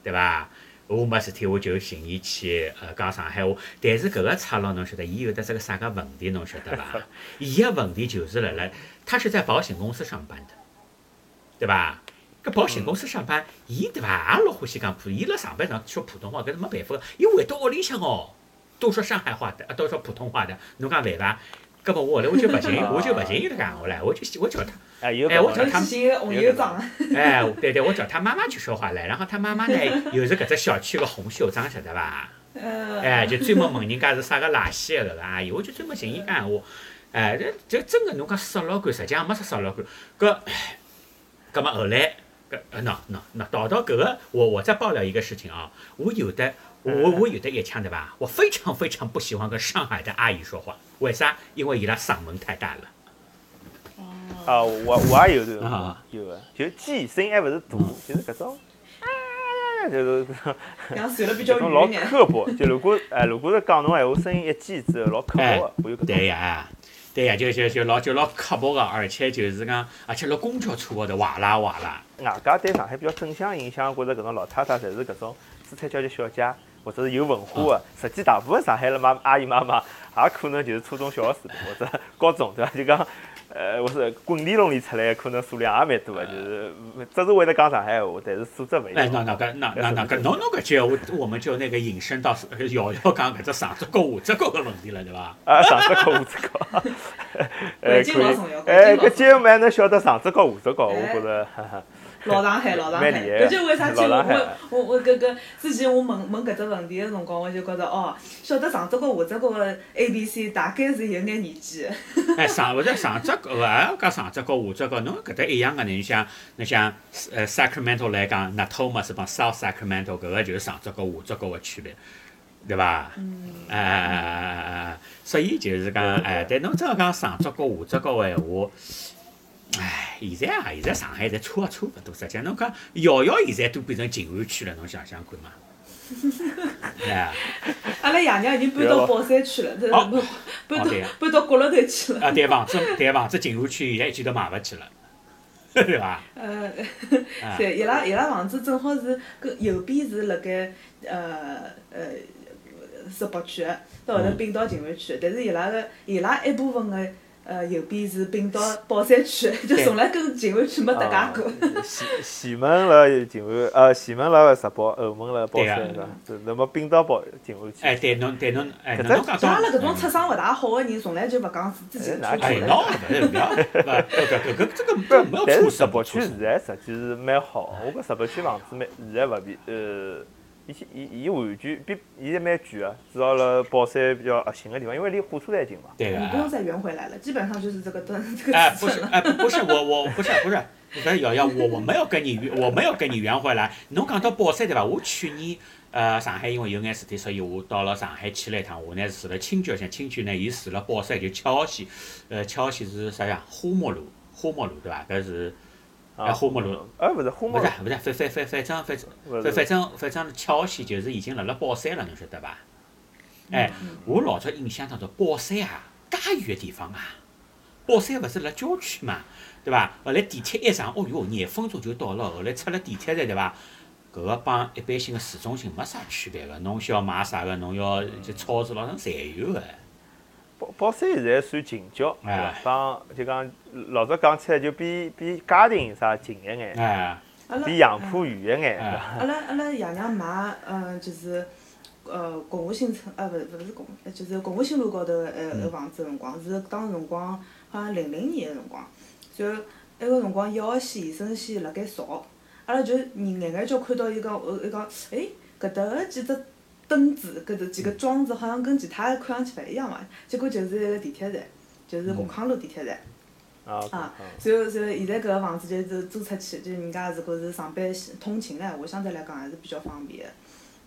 对伐？我没事体，我就寻伊去呃讲上海话。但是搿个差佬，侬晓得，伊有得这个啥个问题，侬晓得伐？伊个问题就是辣辣，他是在保险公司上班的，对伐？搿保险公司上班，伊对伐？也老欢喜讲普，伊辣上班上说普通话，搿是没办法个。伊回到屋里向哦，都说上海话的，都说普通话的，侬讲烦伐？搿么我后来我就勿 寻，我就勿寻伊拉讲话了，我就我叫他，哎，我叫他，哎，对对，我叫他妈妈去说话来，然后他妈妈呢 又是搿只小区个红袖章，晓得伐？哎，就专门问人家是啥个垃圾个搿个阿姨，我就专门寻伊讲话。哎，这这真个侬讲杀老倌，实际上没啥杀老倌。搿，搿么后来。搿，喏喏喏，到到搿个，我我再爆料一个事情啊，我有的，我我有的一腔对吧？我非常非常不喜欢跟上海的阿姨说话，为啥？因为伊拉嗓门太大了。哦。我我也有这种，有个，就鸡声音还勿是大，就是搿种，就是，这种老刻薄。就如果哎，如果是讲侬闲话，声音一尖之后老刻薄个，我有搿种。对呀。对呀，就就就老就老刻薄个，而且就是讲，而且辣公交车高头哇啦哇啦。外加对上海比较正向影响，觉着搿种老太太侪是搿种姿态娇气小姐，或者是有文化个。实际大部分上海的妈阿姨妈妈，也可能就是初中小学水平或者高中，对伐？就讲。呃，我是滚地龙里出来，可能数量也蛮多的，就是只是为了讲上海话，但是素质勿一样。哎，那那个那那那个，侬侬搿句我我们就那个引申到瑶瑶讲搿只上只高下只高个问题了，对伐？啊，上只高下只高。哎，可以。哎，搿节目还能晓得上只高下只高，我觉着。老上海，老上海，搿就为啥？去我我我搿搿之前我问问搿只问题个辰光，我就觉着哦，晓得上只高下只高个 A B C 大概是有眼年纪。哎，上或者上只高啊，讲上只高下只高，侬搿搭一样个，你像侬像呃 Sacramento 来讲，Natoma 是帮 South Sacramento 搿个就是上只高下只高个区别，对伐？嗯。哎哎哎哎哎，所以就是讲哎，但侬真要讲上只高下只高个闲话。唉，现在啊，现在上海侪差也差勿多，实际侬讲瑶瑶现在都变成静安区了，侬想想看嘛。哎，阿拉爷娘已经搬到宝山区了，搬到搬到搬到角落头去了。啊，对房子，对房子静安区现在已经都买勿起了，对伐？呃，对，伊拉伊拉房子正好是跟右边是辣盖呃呃十八区，到后头并到静安区，但是伊拉个伊拉一部分个。呃，右边是并到宝山区，就从来跟静安区没搭界过。前前门辣静安，呃，前门辣石宝，后门辣宝山，是伐？那么并到宝静安区。哎，对侬，对侬，哎，侬讲像阿拉搿种出生勿大好个人，从来就勿讲自己出哎，喏，勿是勿要，搿搿这个不要但是石宝区现在实际是蛮好，我觉石宝区房子蛮现在勿比呃。伊伊伊完全比现在蛮贵个，至少辣宝山比较核心个地方，因为离火车站近嘛。对你不用再圆回来了，基本上就是这个 段这个哎，不是，哎，不是，我我不是不是，搿瑶瑶，我我没有跟你圆，我没有跟你圆回来。侬讲到宝山对伐？我去年呃上海因为有眼事体，所以我到了上海去了一趟。我呢住辣青椒乡，青区呢伊住辣宝山就七号线，呃七号线是啥呀？花木路，花木路对伐？搿是。哎，花木路，哎，勿是花木，勿是，勿是，反反反反正反反反正反正七号线就是已经辣辣宝山了，侬晓得伐？哎，我老早印象当中，宝山啊，介远个地方啊，宝山勿是辣郊区嘛，对伐？后来地铁一上，哦哟，廿分钟就到了。后来出了地铁站，对伐？搿个帮一般性个市中心没啥区别个，侬需要买啥个，侬要去超市咾啥侪有个。宝宝山现在算近郊，对伐？帮就讲老早讲起来就比比嘉定啥近一眼，比杨浦远一眼。阿拉阿拉爷娘买，嗯，就是呃，共和新村，呃，勿勿是共，就是共和新路高头个呃个房子辰光，是当时辰光好像零零年个辰光，就埃个辰光一号线、延伸线辣盖造，阿拉就眼眼叫看到伊讲，呃，伊讲，哎，搿搭个几只。灯子搿头几个桩子好像跟其他看上去勿一样嘛，结果就是一个地铁站，就是华康路地铁站。啊。啊，然后然后现在搿个房子就是租出去，就人家如果是上班通勤闲话，相对来讲还是比较方便个。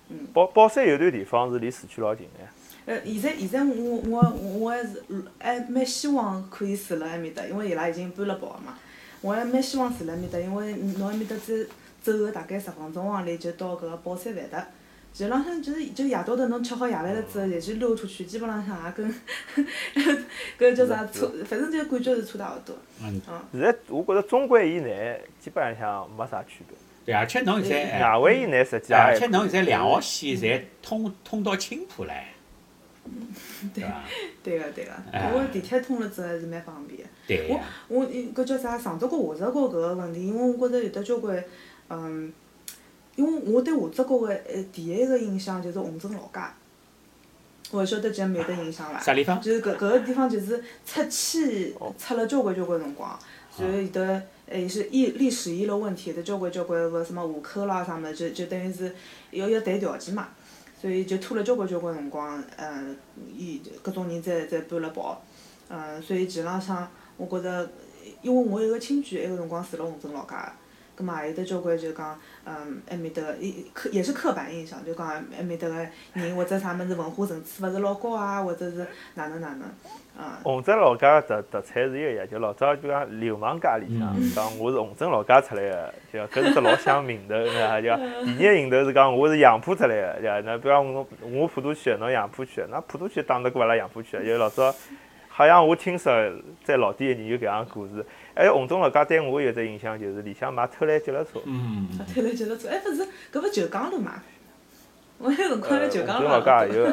嗯。宝宝山有段地方是离市区老近个。呃，现在现在我我我还是还蛮希望可以住辣埃面搭，因为伊拉已经搬了跑嘛。我还蛮希望住辣埃面搭，因为侬埃面搭只走个大概十分钟往里就到搿个宝山饭搭。实际浪向就是就夜到头侬吃好夜饭了之后，再去溜出去，基本浪向也跟搿叫啥差，反正就感觉是差大勿多。嗯，现在我觉着中环以内基本浪向没啥区别，对，而且侬现在，外环以内实际也而且侬现在两号线侪通通到青浦唻，对伐？对个对个，哎。我地铁通了之后还是蛮方便个。我对呀，我搿叫啥上只角下只角搿个问题，因为我觉着有得交关，嗯，因为我对下只角个呃第一个印象就是虹镇老街，我勿晓得姐妹有得印象伐？啥地方？就是搿搿个地方就是拆迁拆了交关交关辰光，然后有得还是历历史遗留问题，有得交关交关个什么户口啦啥物事，就就等于是要要谈条件嘛，所以就拖了交关交关辰光，嗯，伊搿种人才才搬了跑，嗯，所以其实浪向我觉着，因为我一个亲眷，埃个辰光住辣虹镇老街个。葛末也有得交关就讲，嗯，埃面搭个伊刻也是刻板印象，就讲埃面搭个人或者啥物事文化层次勿是老高啊，或者是哪能哪能，啊，虹镇老家个特特产是一个呀，就老早就讲流氓街里向嗯讲我是洪镇老家出来个，就搿是只老响名头，对伐？就第二个名头是讲我是杨浦出来个，对伐？那比方我我普陀区的，侬杨浦区的，那普陀区打得过阿拉杨浦区的？就老早好像我听说在老店里有搿样故事。还有虹镇老家对我有只印象就是里向卖偷来脚踏车。嗯，偷来脚踏车，哎，勿是，搿勿九江路嘛？我那辰光呃，在九江路虹镇老家也有，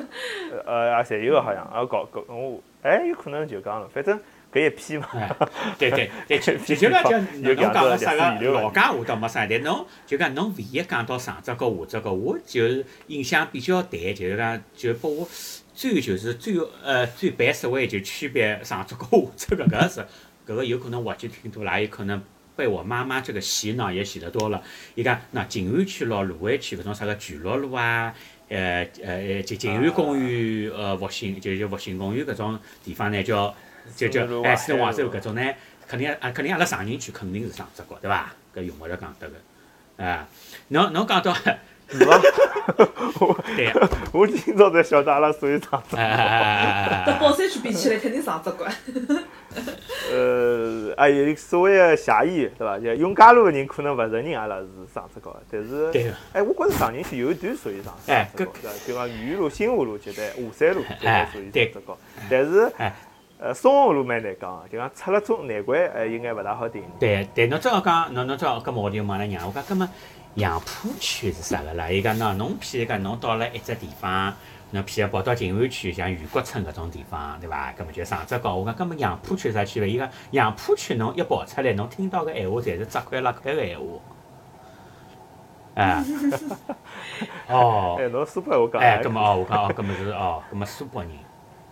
呃，也侪有个好像，啊搞搞我，哎，有可能是九江路，反正搿一批嘛。哎，对对对，就就就讲讲侬讲个啥个老家我倒没啥，但侬就讲侬唯一讲到上只角下只个，我就印象比较淡，就是讲就拨我最就是最呃最 best way 就区别上只角下只角，搿是搿个有可能滑稽听多了，也有可能。被我妈妈这个洗脑也洗得多了。伊讲那静安区咯、卢湾区搿种啥个巨鹿路啊，呃呃，就静安公园、呃复兴，就就复兴公园搿种地方呢，叫就叫哎四龙华山路华山路搿种呢，肯定啊肯定阿拉上宁区肯定是上只角，对伐？搿用勿着讲得个，啊，侬侬讲到，是伐？对呀，我今朝才晓得阿拉属于上哎哎哎哎哎跟哎宝山区比起来，肯定上只关。呃，还有所谓的狭义，对伐？就永嘉路的人可能勿承认阿拉是上只高的，但是，对个，哎，我觉着上宁区有一段属于上哎上只高，对伐？就讲豫园路、新华路就对，华山路就哎属于对上只高，但是哎，呃，松河路蛮难讲的，就讲出了中难关，哎，应该勿大好定。对对，侬正好讲，侬侬正好，搿么我就问阿拉娘，我讲，搿么杨浦区是啥个啦？伊讲喏，侬譬如讲侬到了一只地方，侬譬如跑到静安区，像余国村搿种地方，对伐？搿么就上只讲。我讲，搿么杨浦区有啥区别？伊讲杨浦区侬一跑出来，侬听到个闲话，侪是扎块拉块个闲话。哎，哦，哎，侬苏北话讲，哎，葛么哦，我讲哦，搿么是哦，搿么苏北人，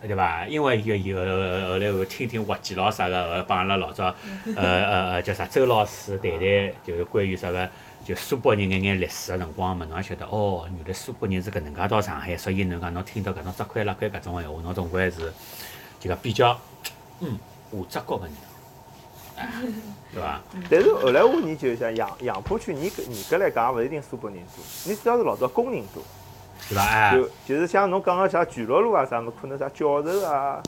对伐？因为有有后来我听听滑稽咯啥个，呃帮阿拉老早呃呃呃叫啥周老师谈谈，就是关于啥个就苏北人眼眼历史个辰光嘛，侬也晓得哦，原来苏北人是搿能介到上海，所以侬讲侬听到搿种扎块拉块搿种闲话，侬总归是就讲比较嗯下只角个人，哎，对伐？但是后来我研究一下，杨杨浦区，严格严格来讲，勿一定苏北人多，你主要是老早工人多。是伐？哎，就就是像侬讲个像全乐路啊啥么，可能啥教授啊，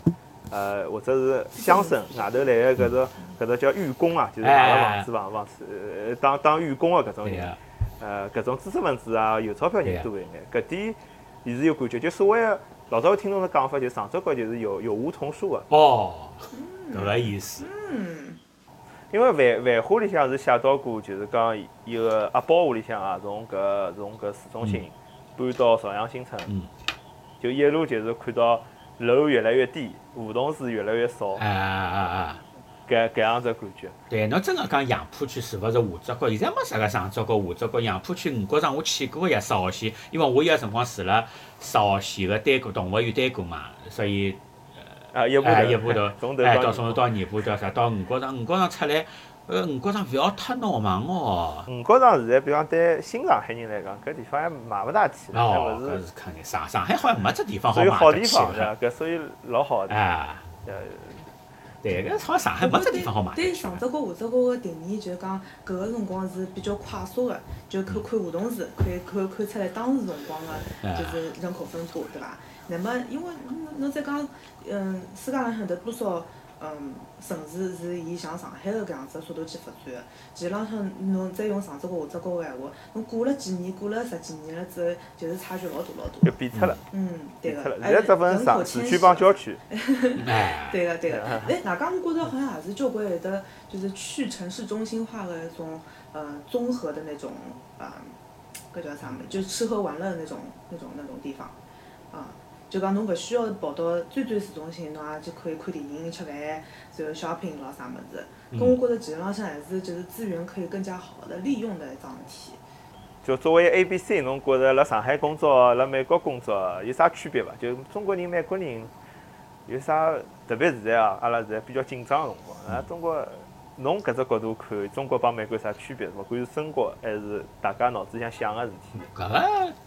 呃，或者是乡绅外头来个搿种搿种叫寓工啊，就是买了房子房房子，呃，当当寓工个搿种人，呃，搿种知识分子啊，有钞票人多一眼，搿点也是有感觉。就所谓个老早听侬个讲法，就上只角就是有有梧桐树个，哦，搿个意思，嗯，因为繁繁花里向是写到过，就是讲一个阿宝屋里向啊，从搿从搿市中心搬到朝阳新村，嗯。就一路就是看到楼越来越低，梧桐树越来越少，哎哎哎哎。搿搿样子感觉。对，侬真个讲杨浦区是勿是下只角？现在没啥个上只角、下只角。杨浦区五角场我去过呀，十号线，因为我有个辰光住了十号线个丹过动物园丹过嘛，所以啊，一步哎头，一步头，从头哎，到从头到尾巴到啥，到五角场，五角场出来，呃，五角场勿要太闹忙哦。五角场现在，比方对新上海人来讲，搿地方还买勿大起，还哦，勿是搿是肯定，上上海好像没只地方好属于好买得起地方，对个。伐？搿所以老好的。哎，呃，对，搿好像上海没只地方好买得对起上只角下只角个定义，就是讲搿个辰光是比较快速个，就看看梧桐树，可以看看出来当时辰光个就是人口分布，对伐？那么因为侬侬再讲，嗯，世界浪向有得多少嗯，城市是以像上海个搿样子个速度去发展个。其实浪向侬再用上只或下只高个闲话，侬过了几年，过了十几年了之后，就是差距老大老大。就变脱了，嗯，对个。现在只分人上市区帮郊区，哎，对个对个，哎，外加我觉着好像也是交关有的，就是去城市中心化的一种呃综合的那种啊，搿叫啥物事？就吃喝玩乐的那种那种那种地方，啊，就讲侬勿需要跑到最最市中心，侬也就可以看电影、吃饭，然后 shopping 咯啥物事。跟我觉着其实浪向还是就是资源可以更加好的利用的一桩事体。就作为 A、B、C，侬觉着辣上海工作、辣美国工作有啥区别伐？就中国人、美国人有啥？特别现在啊，阿拉现在比较紧张个辰光，啊，中国，侬搿只角度看，中国帮美国有啥区别？勿管是生活还是大家脑子里向想个事体，搿个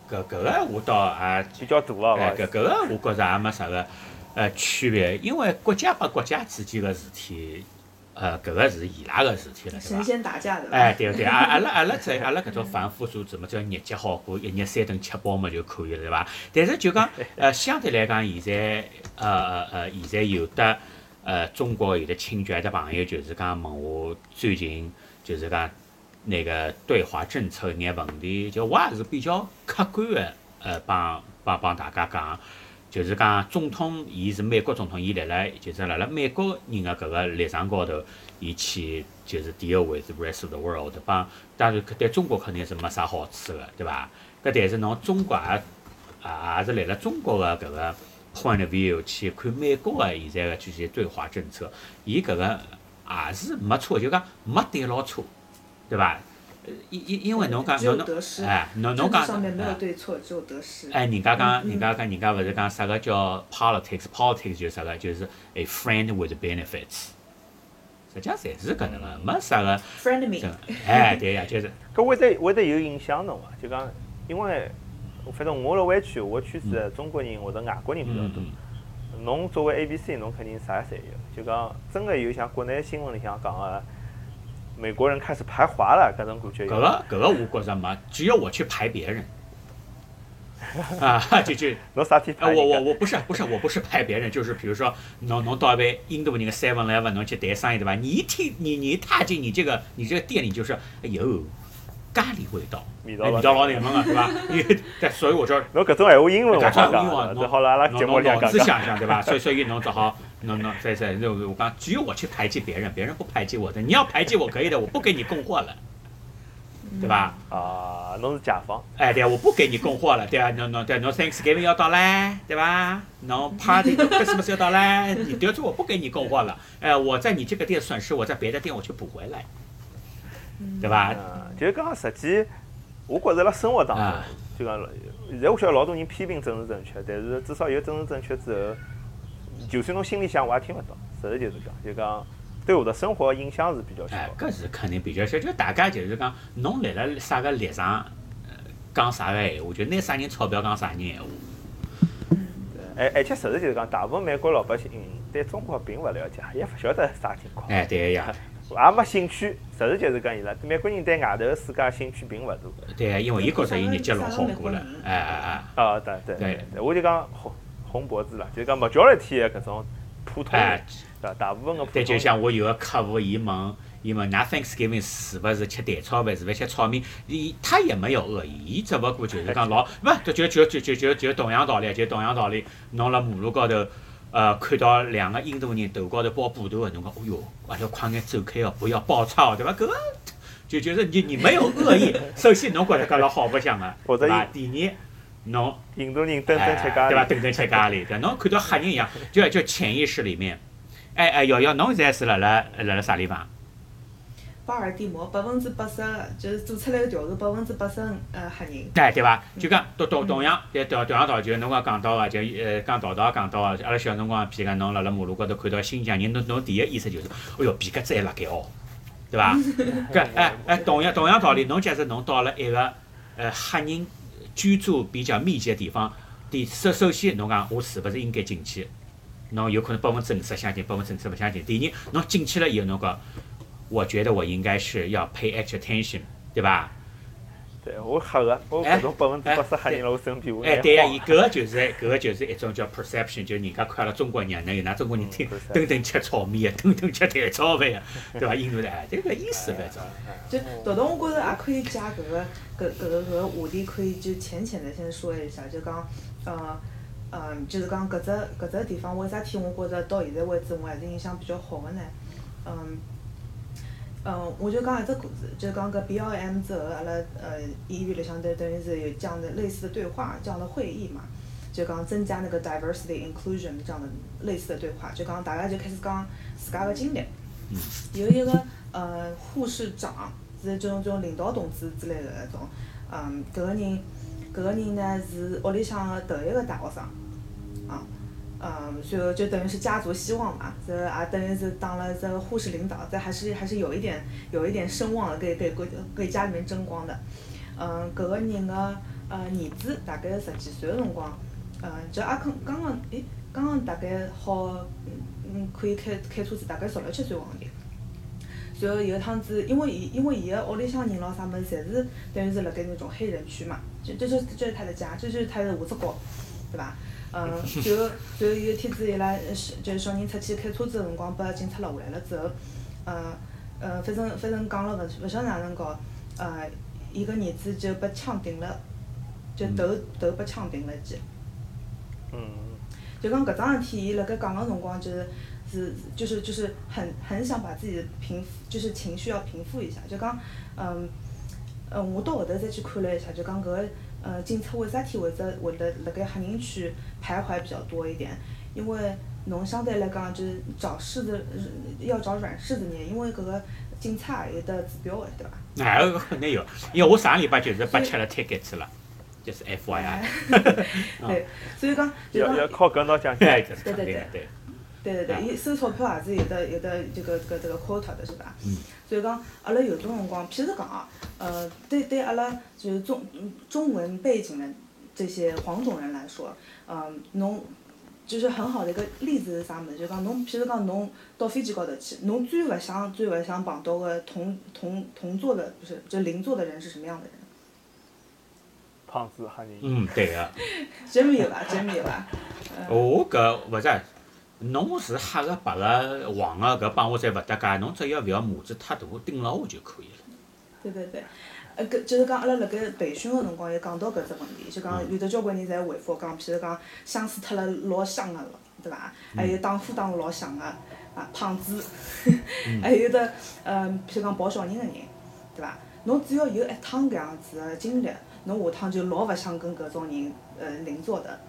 搿搿个我倒也比较大了，哎，搿搿个我觉着也没啥个呃区别，因为国家帮国家之间个事体，呃，搿个是伊拉个事体了，对神？仙打架对伐？哎，对个对，阿阿拉阿拉在阿拉搿种凡夫俗子嘛，只要日脚好过，一日三顿吃饱嘛就可以了，对伐？但是就讲，呃，相对来讲，现在呃呃呃，现在有的呃中国有的亲眷的朋友，就是讲问我最近就是讲那个对华政策一眼问题，就我也是比较客观的，呃，帮帮帮大家讲。就是讲总统，伊是美国总统，伊辣辣就是辣辣美国人个搿个立场高头，伊去就是 deal with the rest of the world，帮当然搿对中国肯定是没啥好处个，对伐？搿但是侬中国也也也是辣辣中国个搿个 point of view 去看美国个现在个这些对华政策，伊搿个也是没错，就讲没对牢错，对伐？呃因因因为侬讲侬侬哎，侬侬讲上面没有哎对错，只有得失。哎，人家讲，嗯人家讲，人家勿是讲啥个叫 politics，politics 就是啥个，就是 a friend with benefits。实际上侪是搿能个，没啥个，Friendly，真哎，对呀，就是，搿会得会得有影响侬伐？就讲，因为反正我辣湾区，我圈子中国人或者外国人比较多。侬作为 A、B、C，侬肯定啥侪有。就讲真个有像国内新闻里向讲个，美国人开始排华了，搿种感觉有。搿个搿个我觉着没，只有我去排别人。啊，就就，侬啥体啊，排人？我我我不是不是我不是排别人，就是比如说，侬侬到一杯印度人个 Seven Eleven，侬去谈生意对伐？你一听你你一踏进你这个你这个店里就是，哎呦，咖喱味道，味道哎味道老难闻个对吧？对，所以我说侬搿种闲话英文我搿好种英文讲，只好辣阿拉节目里讲讲。想想对吧？所以所以侬只好侬侬在在那我刚只有我去排挤别人，别人不排挤我的。你要排挤我可以的，我不给你供货了，对吧？啊，侬是甲方，哎，对，我不给你供货了，对啊？侬侬对侬 Thanksgiving 要到嘞，对吧？侬 Party Christmas 要到嘞，你得罪我不给你供货了，哎，我在你这个店损失，我在别的店我去补回来，对吧？嗯，就是讲实际，我觉着辣生活当中啊，就讲现在我晓得老多人批评政治正确，但是至少有政治正确之后，就算侬心里想，我也听勿到。实事求是讲，就讲对我的生活影响是比较小哎，是肯定比较小，就大家就是讲，侬立辣啥个立场，呃讲啥个闲话，就拿啥人钞票讲啥人闲话。而而且实事求是讲，大部分美国老百姓对中国并勿了解，也勿晓得啥情况，哎，对个呀，也没兴趣。实事求是讲，伊拉美国人对外头个世界兴趣并勿大。对个，因为伊觉着伊日脚老好过了，哎哎啊，对对对对，我就讲红红脖子了，就是讲 majority 搿种普通哎，对吧？大部分个普通对，人。就像我有个客户，伊问，伊问，㑚 Thanksgiving 是勿是吃蛋炒饭，是勿是吃炒面？伊他也没有恶意，伊只勿过就是讲老，勿就就就就就就就同样道理，就同样道理，侬辣马路高头。呃，看到两个印度人头高头包布头个，侬讲，哦哟，阿拉快眼走开哦，不要爆炒，对伐？搿个就就是你你没有恶意，首先侬觉着搿老好白相个，对伐？第二，侬印度人蹲蹲吃咖哎对伐？喱，顿顿吃咖喱，对，侬看到黑人一样，就就潜意识里面，哎哎，瑶瑶，侬现在是辣辣辣辣啥地方？巴尔的摩百分之八十就是做出来个调查，百分之八十呃黑人。哎，对伐？就讲同同同样，对同同样道理，就侬刚讲到个，就呃讲道道讲到个，阿拉小辰光，譬如讲侬辣辣马路高头看到新疆人，侬侬第一意识就是，哎哟，皮夹子还辣盖哦，对伐？搿哎哎，同样同样道理，侬假设侬到了一个呃黑人居住比较密集个地方，第首首先侬讲我是勿是应该进去？侬有可能百分之五十相信，百分之五十勿相信。第二，侬进去了以后，侬讲，我觉得我应该是要 pay extra attention，对吧？对，我吓个，我搿种百分之八十吓人辣我身边，我哎，对呀，伊搿个就是搿个就是一种叫 perception，就人家看阿拉中国娘娘，有㑚中国人听顿顿吃炒面个，顿顿吃蛋炒饭个，对伐？印度的哎，这个意思反正。就豆豆，我觉着也可以加搿个搿搿个搿个话题，可以就浅浅的先说一下，就讲呃嗯，就是讲搿只搿只地方为啥体我觉着到现在为止我还是印象比较好个呢？嗯。嗯，我就讲一只故事，就讲搿 B L M 之后，阿拉呃医院里向等等于是有这样的类似的对话，这样的会议嘛，就讲增加那个 diversity inclusion 这样的类似的对话，就讲大家就开始讲自家个经历。有一个呃护士长是这种这种领导同志之类的那种，嗯，搿个人搿个人呢是屋里向的头一个大学生，啊。嗯，就就等于是家族希望嘛，这也等于是当了这个护士领导，这还是还是有一点有一点声望的，给给给给家里面争光的。嗯，搿个人个呃儿子大概十几岁个辰光，嗯，就阿肯刚刚诶，刚刚大概好嗯嗯可以开开车子，大概十六七岁往里。随后有一趟子，因为伊因为伊个屋里向人咾啥物事，侪是等于是辣盖那种黑人区嘛，就这就这是他的家，这就是他的屋子角，对伐？嗯，就就有一天子伊拉小就小人出去开车子个辰光，拨警察拦下来了之后，嗯嗯，反正反正讲了勿勿晓得哪能搞，呃，伊个儿子就被枪顶了，就头头被枪顶了记。嗯。就讲搿桩事体，伊辣盖讲个辰光，就是是就是就是很很想把自己平，就是情绪要平复一下，就讲嗯嗯，我到后头再去看了一下，就讲搿个。呃，警察为啥体会得会得辣盖黑人区徘徊比较多一点？因为侬相对来讲就是找事的，要找软柿子捏，因为搿个警察也有得指标的，对伐？哎，搿肯定有，因为我上个礼拜就是被吃了 ticket 了，就是 F Y I。对，所以讲要要靠搿拿奖金。对对对。对对对，伊收钞票也是有的有的这个搿这个 quota 的是吧？嗯。所以讲，阿拉有种辰光，譬如讲啊，呃，对对，阿拉就是中中文背景的这些黄种人来说，嗯，侬就是很好的一个例子是啥物事？就讲侬，譬如讲侬到飞机高头去，侬最勿想最勿想碰到个同同同座的，不是就邻座的人是什么样的人？胖子黑人。嗯，对 个。真没有伐？真没有伐？哦搿勿是。侬是黑个、白个、黄个，搿帮我侪勿搭界，侬只要勿要模子太大，盯牢我就可以了。对对对，呃，搿就是讲阿拉辣盖培训个辰光也讲到搿只问题，就讲有得交关人侪回复讲，譬如讲相水脱了老香个了，对伐？还有打呼打呼老响个，啊，胖子，还有得，嗯，譬如讲抱小人个人，对伐？侬只要有一趟搿样子个经历，侬下趟就老勿想跟搿种人呃邻座的。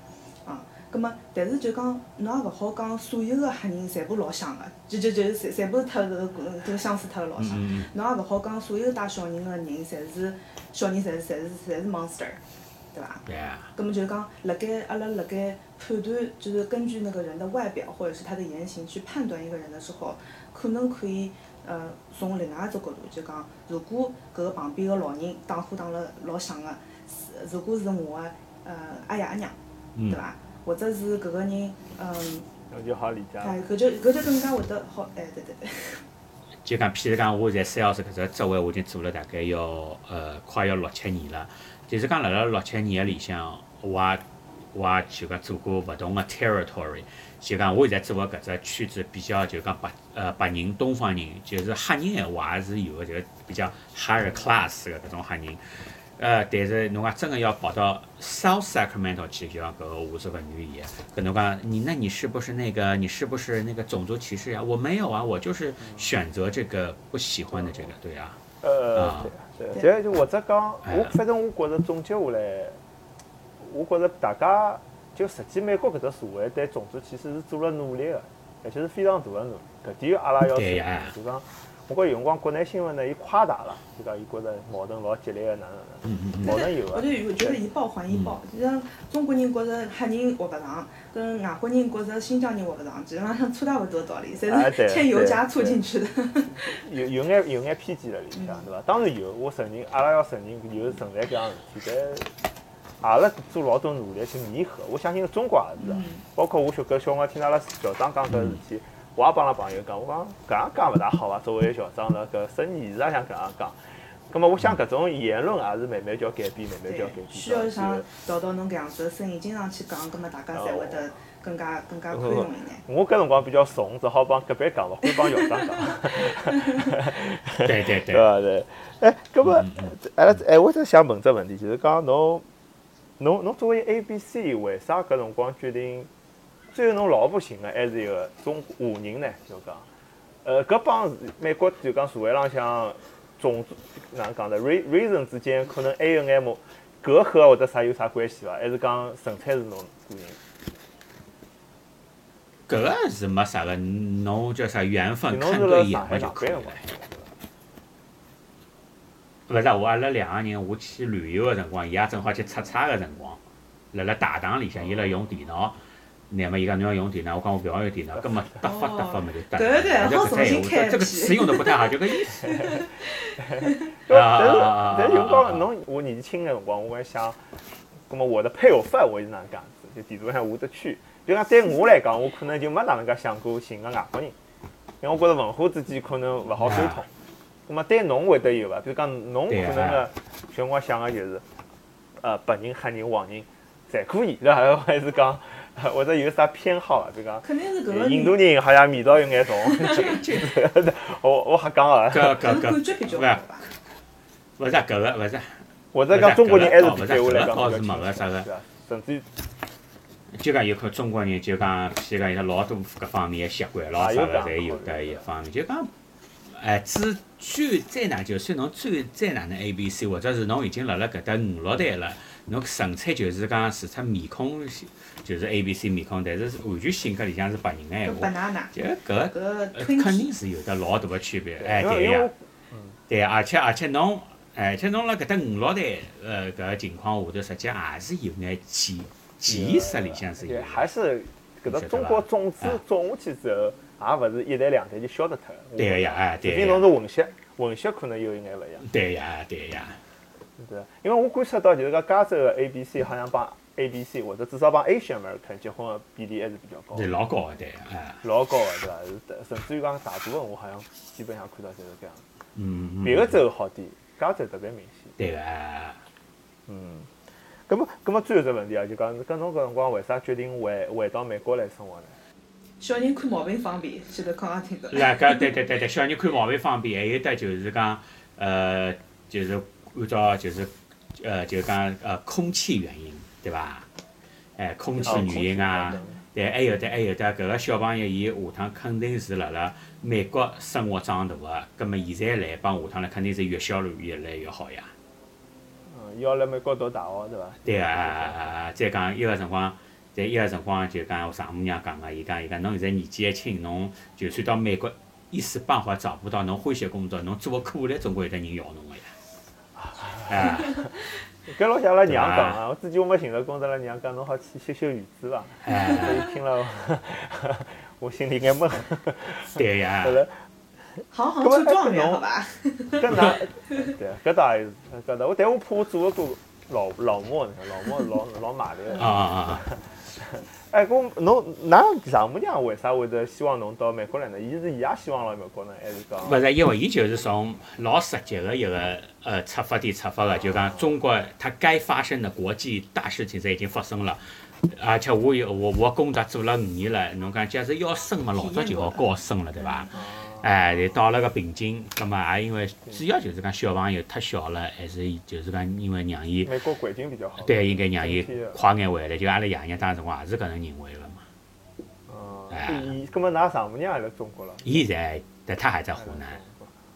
葛末，但是就讲，侬也勿好讲所有个黑人全部老像个，就就就全全部脱搿个搿个相似脱个老香。侬也勿好讲所有带小人个人侪是小人，侪是侪是侪是 monster，对伐？葛末就讲，辣盖阿拉辣盖判断，就是根据那个人的外表或者是他的言行去判断一个人的时候，可能可以呃从另外一只角度，就讲，如果搿个旁边个老人打呼打了老响个，如果是我个呃阿爷阿娘，对伐？或者是搿个人，嗯，就好理解。哎，搿就搿就更加会得好，哎，对对对。就讲，譬如讲，我在三号室搿只职位，我已经做了大概要呃快要六七年了。就是讲辣辣六七年个里向，我也我也就讲做过勿同个 territory。就讲我现在做个搿只圈子比较就讲白呃白人、东方人，就是黑人闲话也是有个，就比较 higher class 个搿种黑人。呃，但是侬讲真个要跑到 South Sacramento 去，就像搿个我是勿愿意。搿侬讲你，那你是不是那个？你是不是那个种族歧视呀？我没有啊，我就是选择这个不喜欢的这个，对啊。呃，对对，这就或者讲，我反正我觉着总结下来，我觉着大家就实际美国搿只社会对种族歧视是做了努力的，而且是非常大的努力。搿点阿拉要承认，就讲。我觉有辰光国内新闻呢，伊夸大了，就讲伊觉着矛盾老激烈个哪能哪能，矛盾有个。我就觉得一报还一报，就像中国人觉着黑人活勿长，跟外国人觉着新疆人活勿长，基本上差大勿多道理，侪是添 油加醋进去的。有有眼有眼偏见了里向，对伐？当然有，我承认，阿拉要承认有存在搿样事体，但阿拉做老多努力去弥合。我相信中国也是，包括我小搿小辰光听阿拉校长讲搿事体。我也帮拉朋友讲，我讲搿样讲勿大好伐？作为校长辣搿生意上想搿样讲，咁么我想搿种言论也是慢慢叫改变，慢慢叫改变。需要像找到侬搿样子的声音，经常去讲，葛末大家才会得更加更加宽容一眼。我搿辰光比较怂，只好帮隔壁讲，勿会帮校长讲。对对对。伐？对。哎，葛末阿拉哎，我在想问只问题，就是讲侬侬侬作为 A B C，为啥搿辰光决定最后侬老婆寻个还是一个中华人呢？就讲，呃，搿帮美国就讲社会浪向。种族哪能讲的？reason 之间可能 A 有 M 隔阂或者啥有啥关系伐？还是讲纯粹是侬个人？搿个是没啥个，侬叫啥缘分看对眼了就可以了。勿是，我阿拉两个人，我去旅游个辰光，伊也正好去出差个辰光，辣辣大堂里向，伊辣用电脑。乃末伊讲侬要用电脑，我讲我勿要用电脑，搿么搭发得发么就得。对对，好重新开这个词用的不太好，就搿意思。但是但是，用光侬我年纪轻个辰光，我还想，搿么我的配偶范围是哪能介子？就地图上画得区。就讲对我来讲，我可能就没哪能介想过寻个外国人，因为我觉着文化之间可能勿好沟通。搿么对侬会得有伐？比如讲侬可能个，像我想个就是，呃，白人、黑人、黄人，侪可以，对伐？还是讲。或者有啥偏好啊？比如讲，肯定是搿个印度人好像味道有眼重。我我瞎讲啊。搿搿搿感觉比较好？勿是搿个，勿是。或者讲中国人还是对我来讲是没个啥个。甚至就讲有可中国人就讲，譬如讲有老多搿方面习惯咯啥个，侪有得一方面。就讲，哎，至最再哪，就算侬最再哪能 A B C，或者是侬已经辣辣搿搭五六代了。侬纯粹就是讲除出面孔就是 A B C 面孔，但是完全性格里向是白人个闲话，就搿个肯定是有得老大个区别。哎，对呀，对，而且而且侬，而且侬辣搿搭五六代呃搿个情况下头，实际也是有眼潜潜意识里向是有。还是搿个中国种子种下去之后，也勿是一代两代就消得脱。对个呀，哎，对。除非侬是混血，混血可能有一眼勿一样。对呀，对呀。对，因为我观察到，就是讲加州的 A B C 好像帮 A B C 或者至少帮 Asian American 结婚的比例还是比较高。对，老高的，对，哎。老高的，对伐？是，甚至于讲大部分我好像基本上看到就是这样。嗯别个州好点，加州特别明显。对个，哎。嗯。咁么，咁么最后只问题啊，就讲，跟侬搿辰光为啥决定回回到美国来生活呢？小人看毛病方便，现在刚刚听到。那搿对对对对，小人看毛病方便，还有得就是讲，呃，就是。按照就是，呃，就讲呃，空气原因，对伐？哎，空气原因啊，对，还有得还有得，搿个小朋友伊下趟肯定是辣辣美国生活长大个，葛末现在来帮下趟来肯定是越小越来越好呀。嗯，要辣美国读大学，对伐？对啊啊啊啊！再讲伊个辰光，在伊个辰光就讲我丈母娘讲个，伊讲伊讲侬现在年纪还轻，侬就算到美国一时半会找不到侬欢喜个工作，侬做个苦力总归有得人要侬个呀。哎，搿老像阿拉娘讲啊！我之前我没寻着工作，阿拉娘讲侬好去修修院子伐？哎，听了，我心里眼闷。对呀。好好出状元好吧？搿哪？对，搿倒也是，搿倒我，但我怕我做勿过老老莫，老莫老老马的。啊啊啊！哎，公侬㑚丈母娘为啥会得希望侬到美国来呢？伊是伊也希望来美国呢，还是讲？勿是，因为伊就是从老实际个一个呃出发点出发个，就讲中国它该发生的国际大事情，侪已经发生了，而且我有我我工作做了五年了，侬讲假使要升嘛，老早就要高升了，对伐？哎，到了个瓶颈，葛末也因为主要就是讲小朋友太小了，还是就是讲因为让伊美国环境比较好，对，应该让伊快眼回来。就阿拉爷娘当时辰光也是搿能认为个嘛。哦，伊，葛末㑚丈母娘也辣中国了？伊在，但他还在湖南。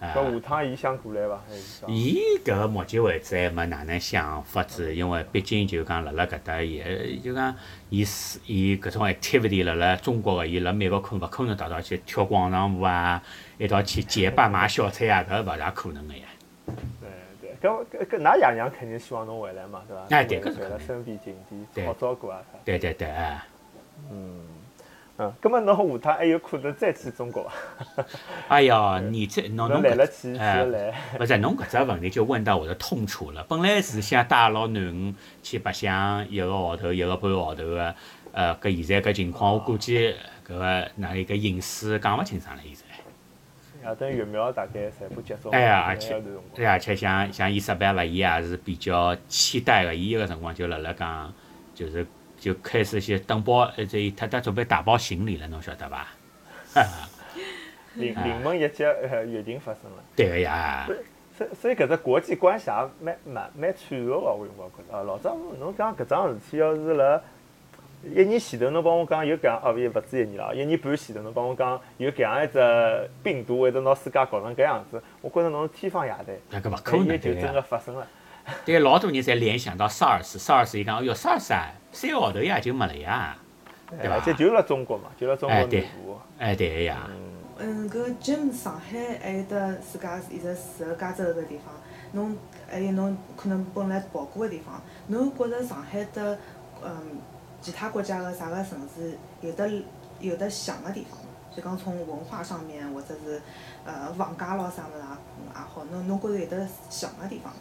搿下趟伊想过来伐？还 是讲？伊搿个目前为止还没哪能想法子，因为毕竟就讲辣辣搿搭伊，就讲伊是伊搿种 activity 辣辣中国个，伊辣美国可勿可能达到去跳广场舞啊，一道去结伴买小菜啊，搿勿大可能个呀。对对，搿搿搿，㑚爷娘肯定希望侬回来嘛，对伐？哎，对，搿是回来身边近点，好照顾啊。对对对，嗯。嗯，葛末侬下趟还有可能再去中国伐？哎呀，你这 侬侬来了去，去来，不是侬搿只问题就问到我的痛处了。本来是想带牢囡恩去白相一个号头、一个半号头个，呃，搿现在搿情况，我估计搿个哪一个隐私讲勿清爽了，现在。夜等疫苗大概全部接种，哎呀，而且对，而且像像伊失败了，伊也是比较期待个。伊个辰光就辣辣讲，就是就开始些登报，呃，这他他准备打包行李了，侬晓得伐？临临门一脚，呃，疫情发生了。对个呀，所以所以搿只国际关系也蛮蛮蛮脆弱个我，我觉着。啊，老早侬讲搿桩事体要是辣一年前头侬帮我讲有搿样，哦，也勿止一年了，一年半前头侬帮我讲有搿样一只病毒会得拿世界搞成搿样子，我觉着侬是天方夜谭。那搿勿可能但伊就真。个发生了。对，老多人侪联想到 SARS，SARS 伊讲，哎哟，SARS 啊，三个号头呀就没了呀，对伐而且就辣中国嘛，就辣中国内哎对部。哎，对个呀，嗯，搿 Jim 上海还有得自家一直住个加州搿地方，侬还有侬可能本来跑过个地方，侬觉着上海的嗯其他国家个啥个城市有得有得像个地方伐？就讲从文化上面或者是呃房价咯啥物事也也好，侬侬觉着有得像个地方伐？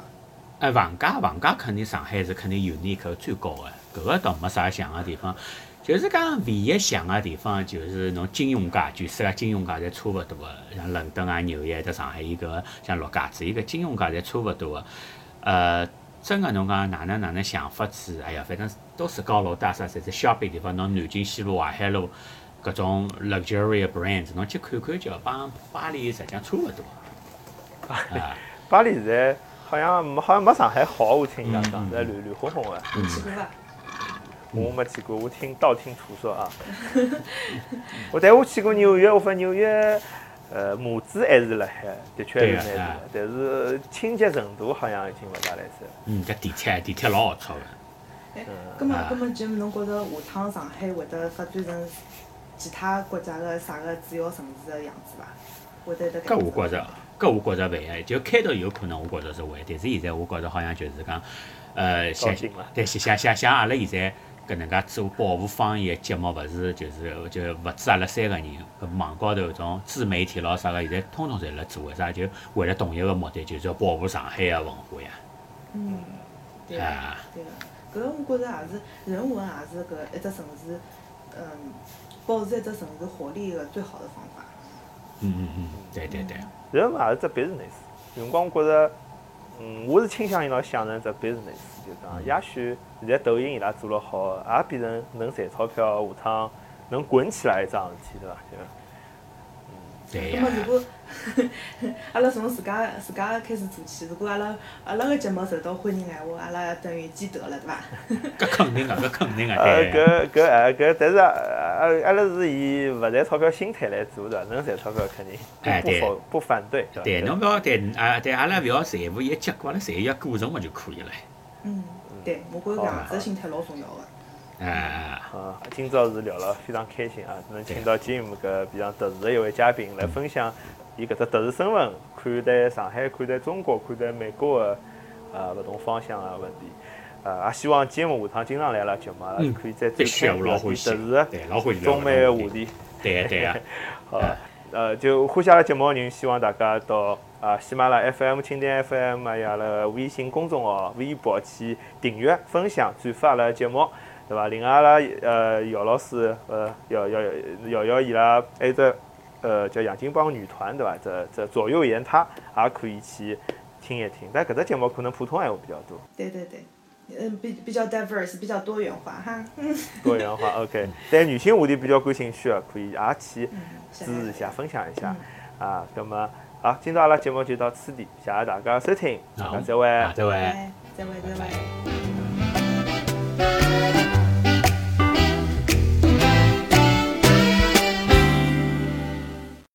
哎，房价房价肯定上海是肯定 unique 最高个，搿个倒没啥像个地方。就是讲唯一像个地方，就是侬金融街，全世界金融街侪差勿多个，像伦敦啊、纽约，到上海伊搿个像陆家嘴，伊搿金融街侪差勿多个。呃，真个侬讲哪能哪能想法子，哎呀，反正都是高楼大厦，侪是消费地方。侬南京西路、淮海路搿种 luxury brands，侬去看看叫帮巴黎实际上差勿多。啊，巴黎现在好像没好像没上海好，我听人家讲，在乱乱哄哄个。嗯去过伐？我没去过，我听道听途说啊。我但我去过纽约，我发现纽约，呃，码子还是辣海，的确是蛮大对啊的，但是清洁程度好像已经勿大来塞了。嗯，搿地铁地铁老龌龊个。哎，嗯葛末啊葛末 Jim 侬觉着下趟上海会得发展成其他国家个啥个主要城市个样子伐？会得得搿我觉着，搿我觉着会，就开头有可能我觉着是会，但是现在我觉着好像就是讲，呃，像对像像像阿拉现在搿能介做保护方言个节目，勿是就是就勿止阿拉三个人，搿网高头搿种自媒体咯啥个，现在通通侪辣做，为啥？就为了同一个目的，就是要保护上海个文化呀。嗯，对个啊，对个，搿我觉着也是人文，也是搿一只城市，嗯，保持一只城市活力个最好的方法。嗯嗯嗯，对对对，人嘛也是只 business，有辰光我觉着，嗯，我是倾向于老想成只 business，就讲，也许现在抖音伊拉做了好，也变成能赚钞票，下趟能滚起来一桩事体，对伐？就对呀葛末。如果阿拉从自家自家开始做起，如果阿拉阿拉个节目受到欢迎闲话，阿拉等于积德了，对伐？搿肯定个，搿肯定个，呃，对个。搿搿哎搿，但是啊阿阿拉是以勿赚钞票心态来做的，能赚钞票肯定不否不反对，对伐？对，侬勿要对啊，对阿拉勿要在乎伊个结果，阿拉在乎伊个过程勿就可以了？嗯，对，我觉着搿样子个心态老重要个。啊，啊，今朝是聊了非常开心啊，能请到 Jim 搿非常特殊的一位嘉宾来分享伊搿只特殊身份看待上海、看待中国、看待美国的啊勿同方向的问题。呃，也希望 Jim 下趟经常来阿拉节目，可以再展开特我老欢喜殊的中美的话题。题。对个对个，好，呃，就欢喜阿拉节目的人，希望大家到啊喜马拉雅 FM、蜻蜓 FM 还有阿拉微信公众号、微博去订阅、分享、转发阿拉节目，对伐？另外阿拉呃姚老师呃姚姚姚姚伊拉还有只呃叫杨金帮女团对伐？这这左右言他也可以去听一听，但搿只节目可能普通闲话比较多，对对对，嗯，比比较 diverse，比较多元化哈。嗯，多元化 OK。对女性话题比较感兴趣的，可以也去嗯支持一下、分享一下嗯啊。那么好，今朝阿拉节目就到此地，谢谢大家收听，大家再会。再会。哎，再会再会。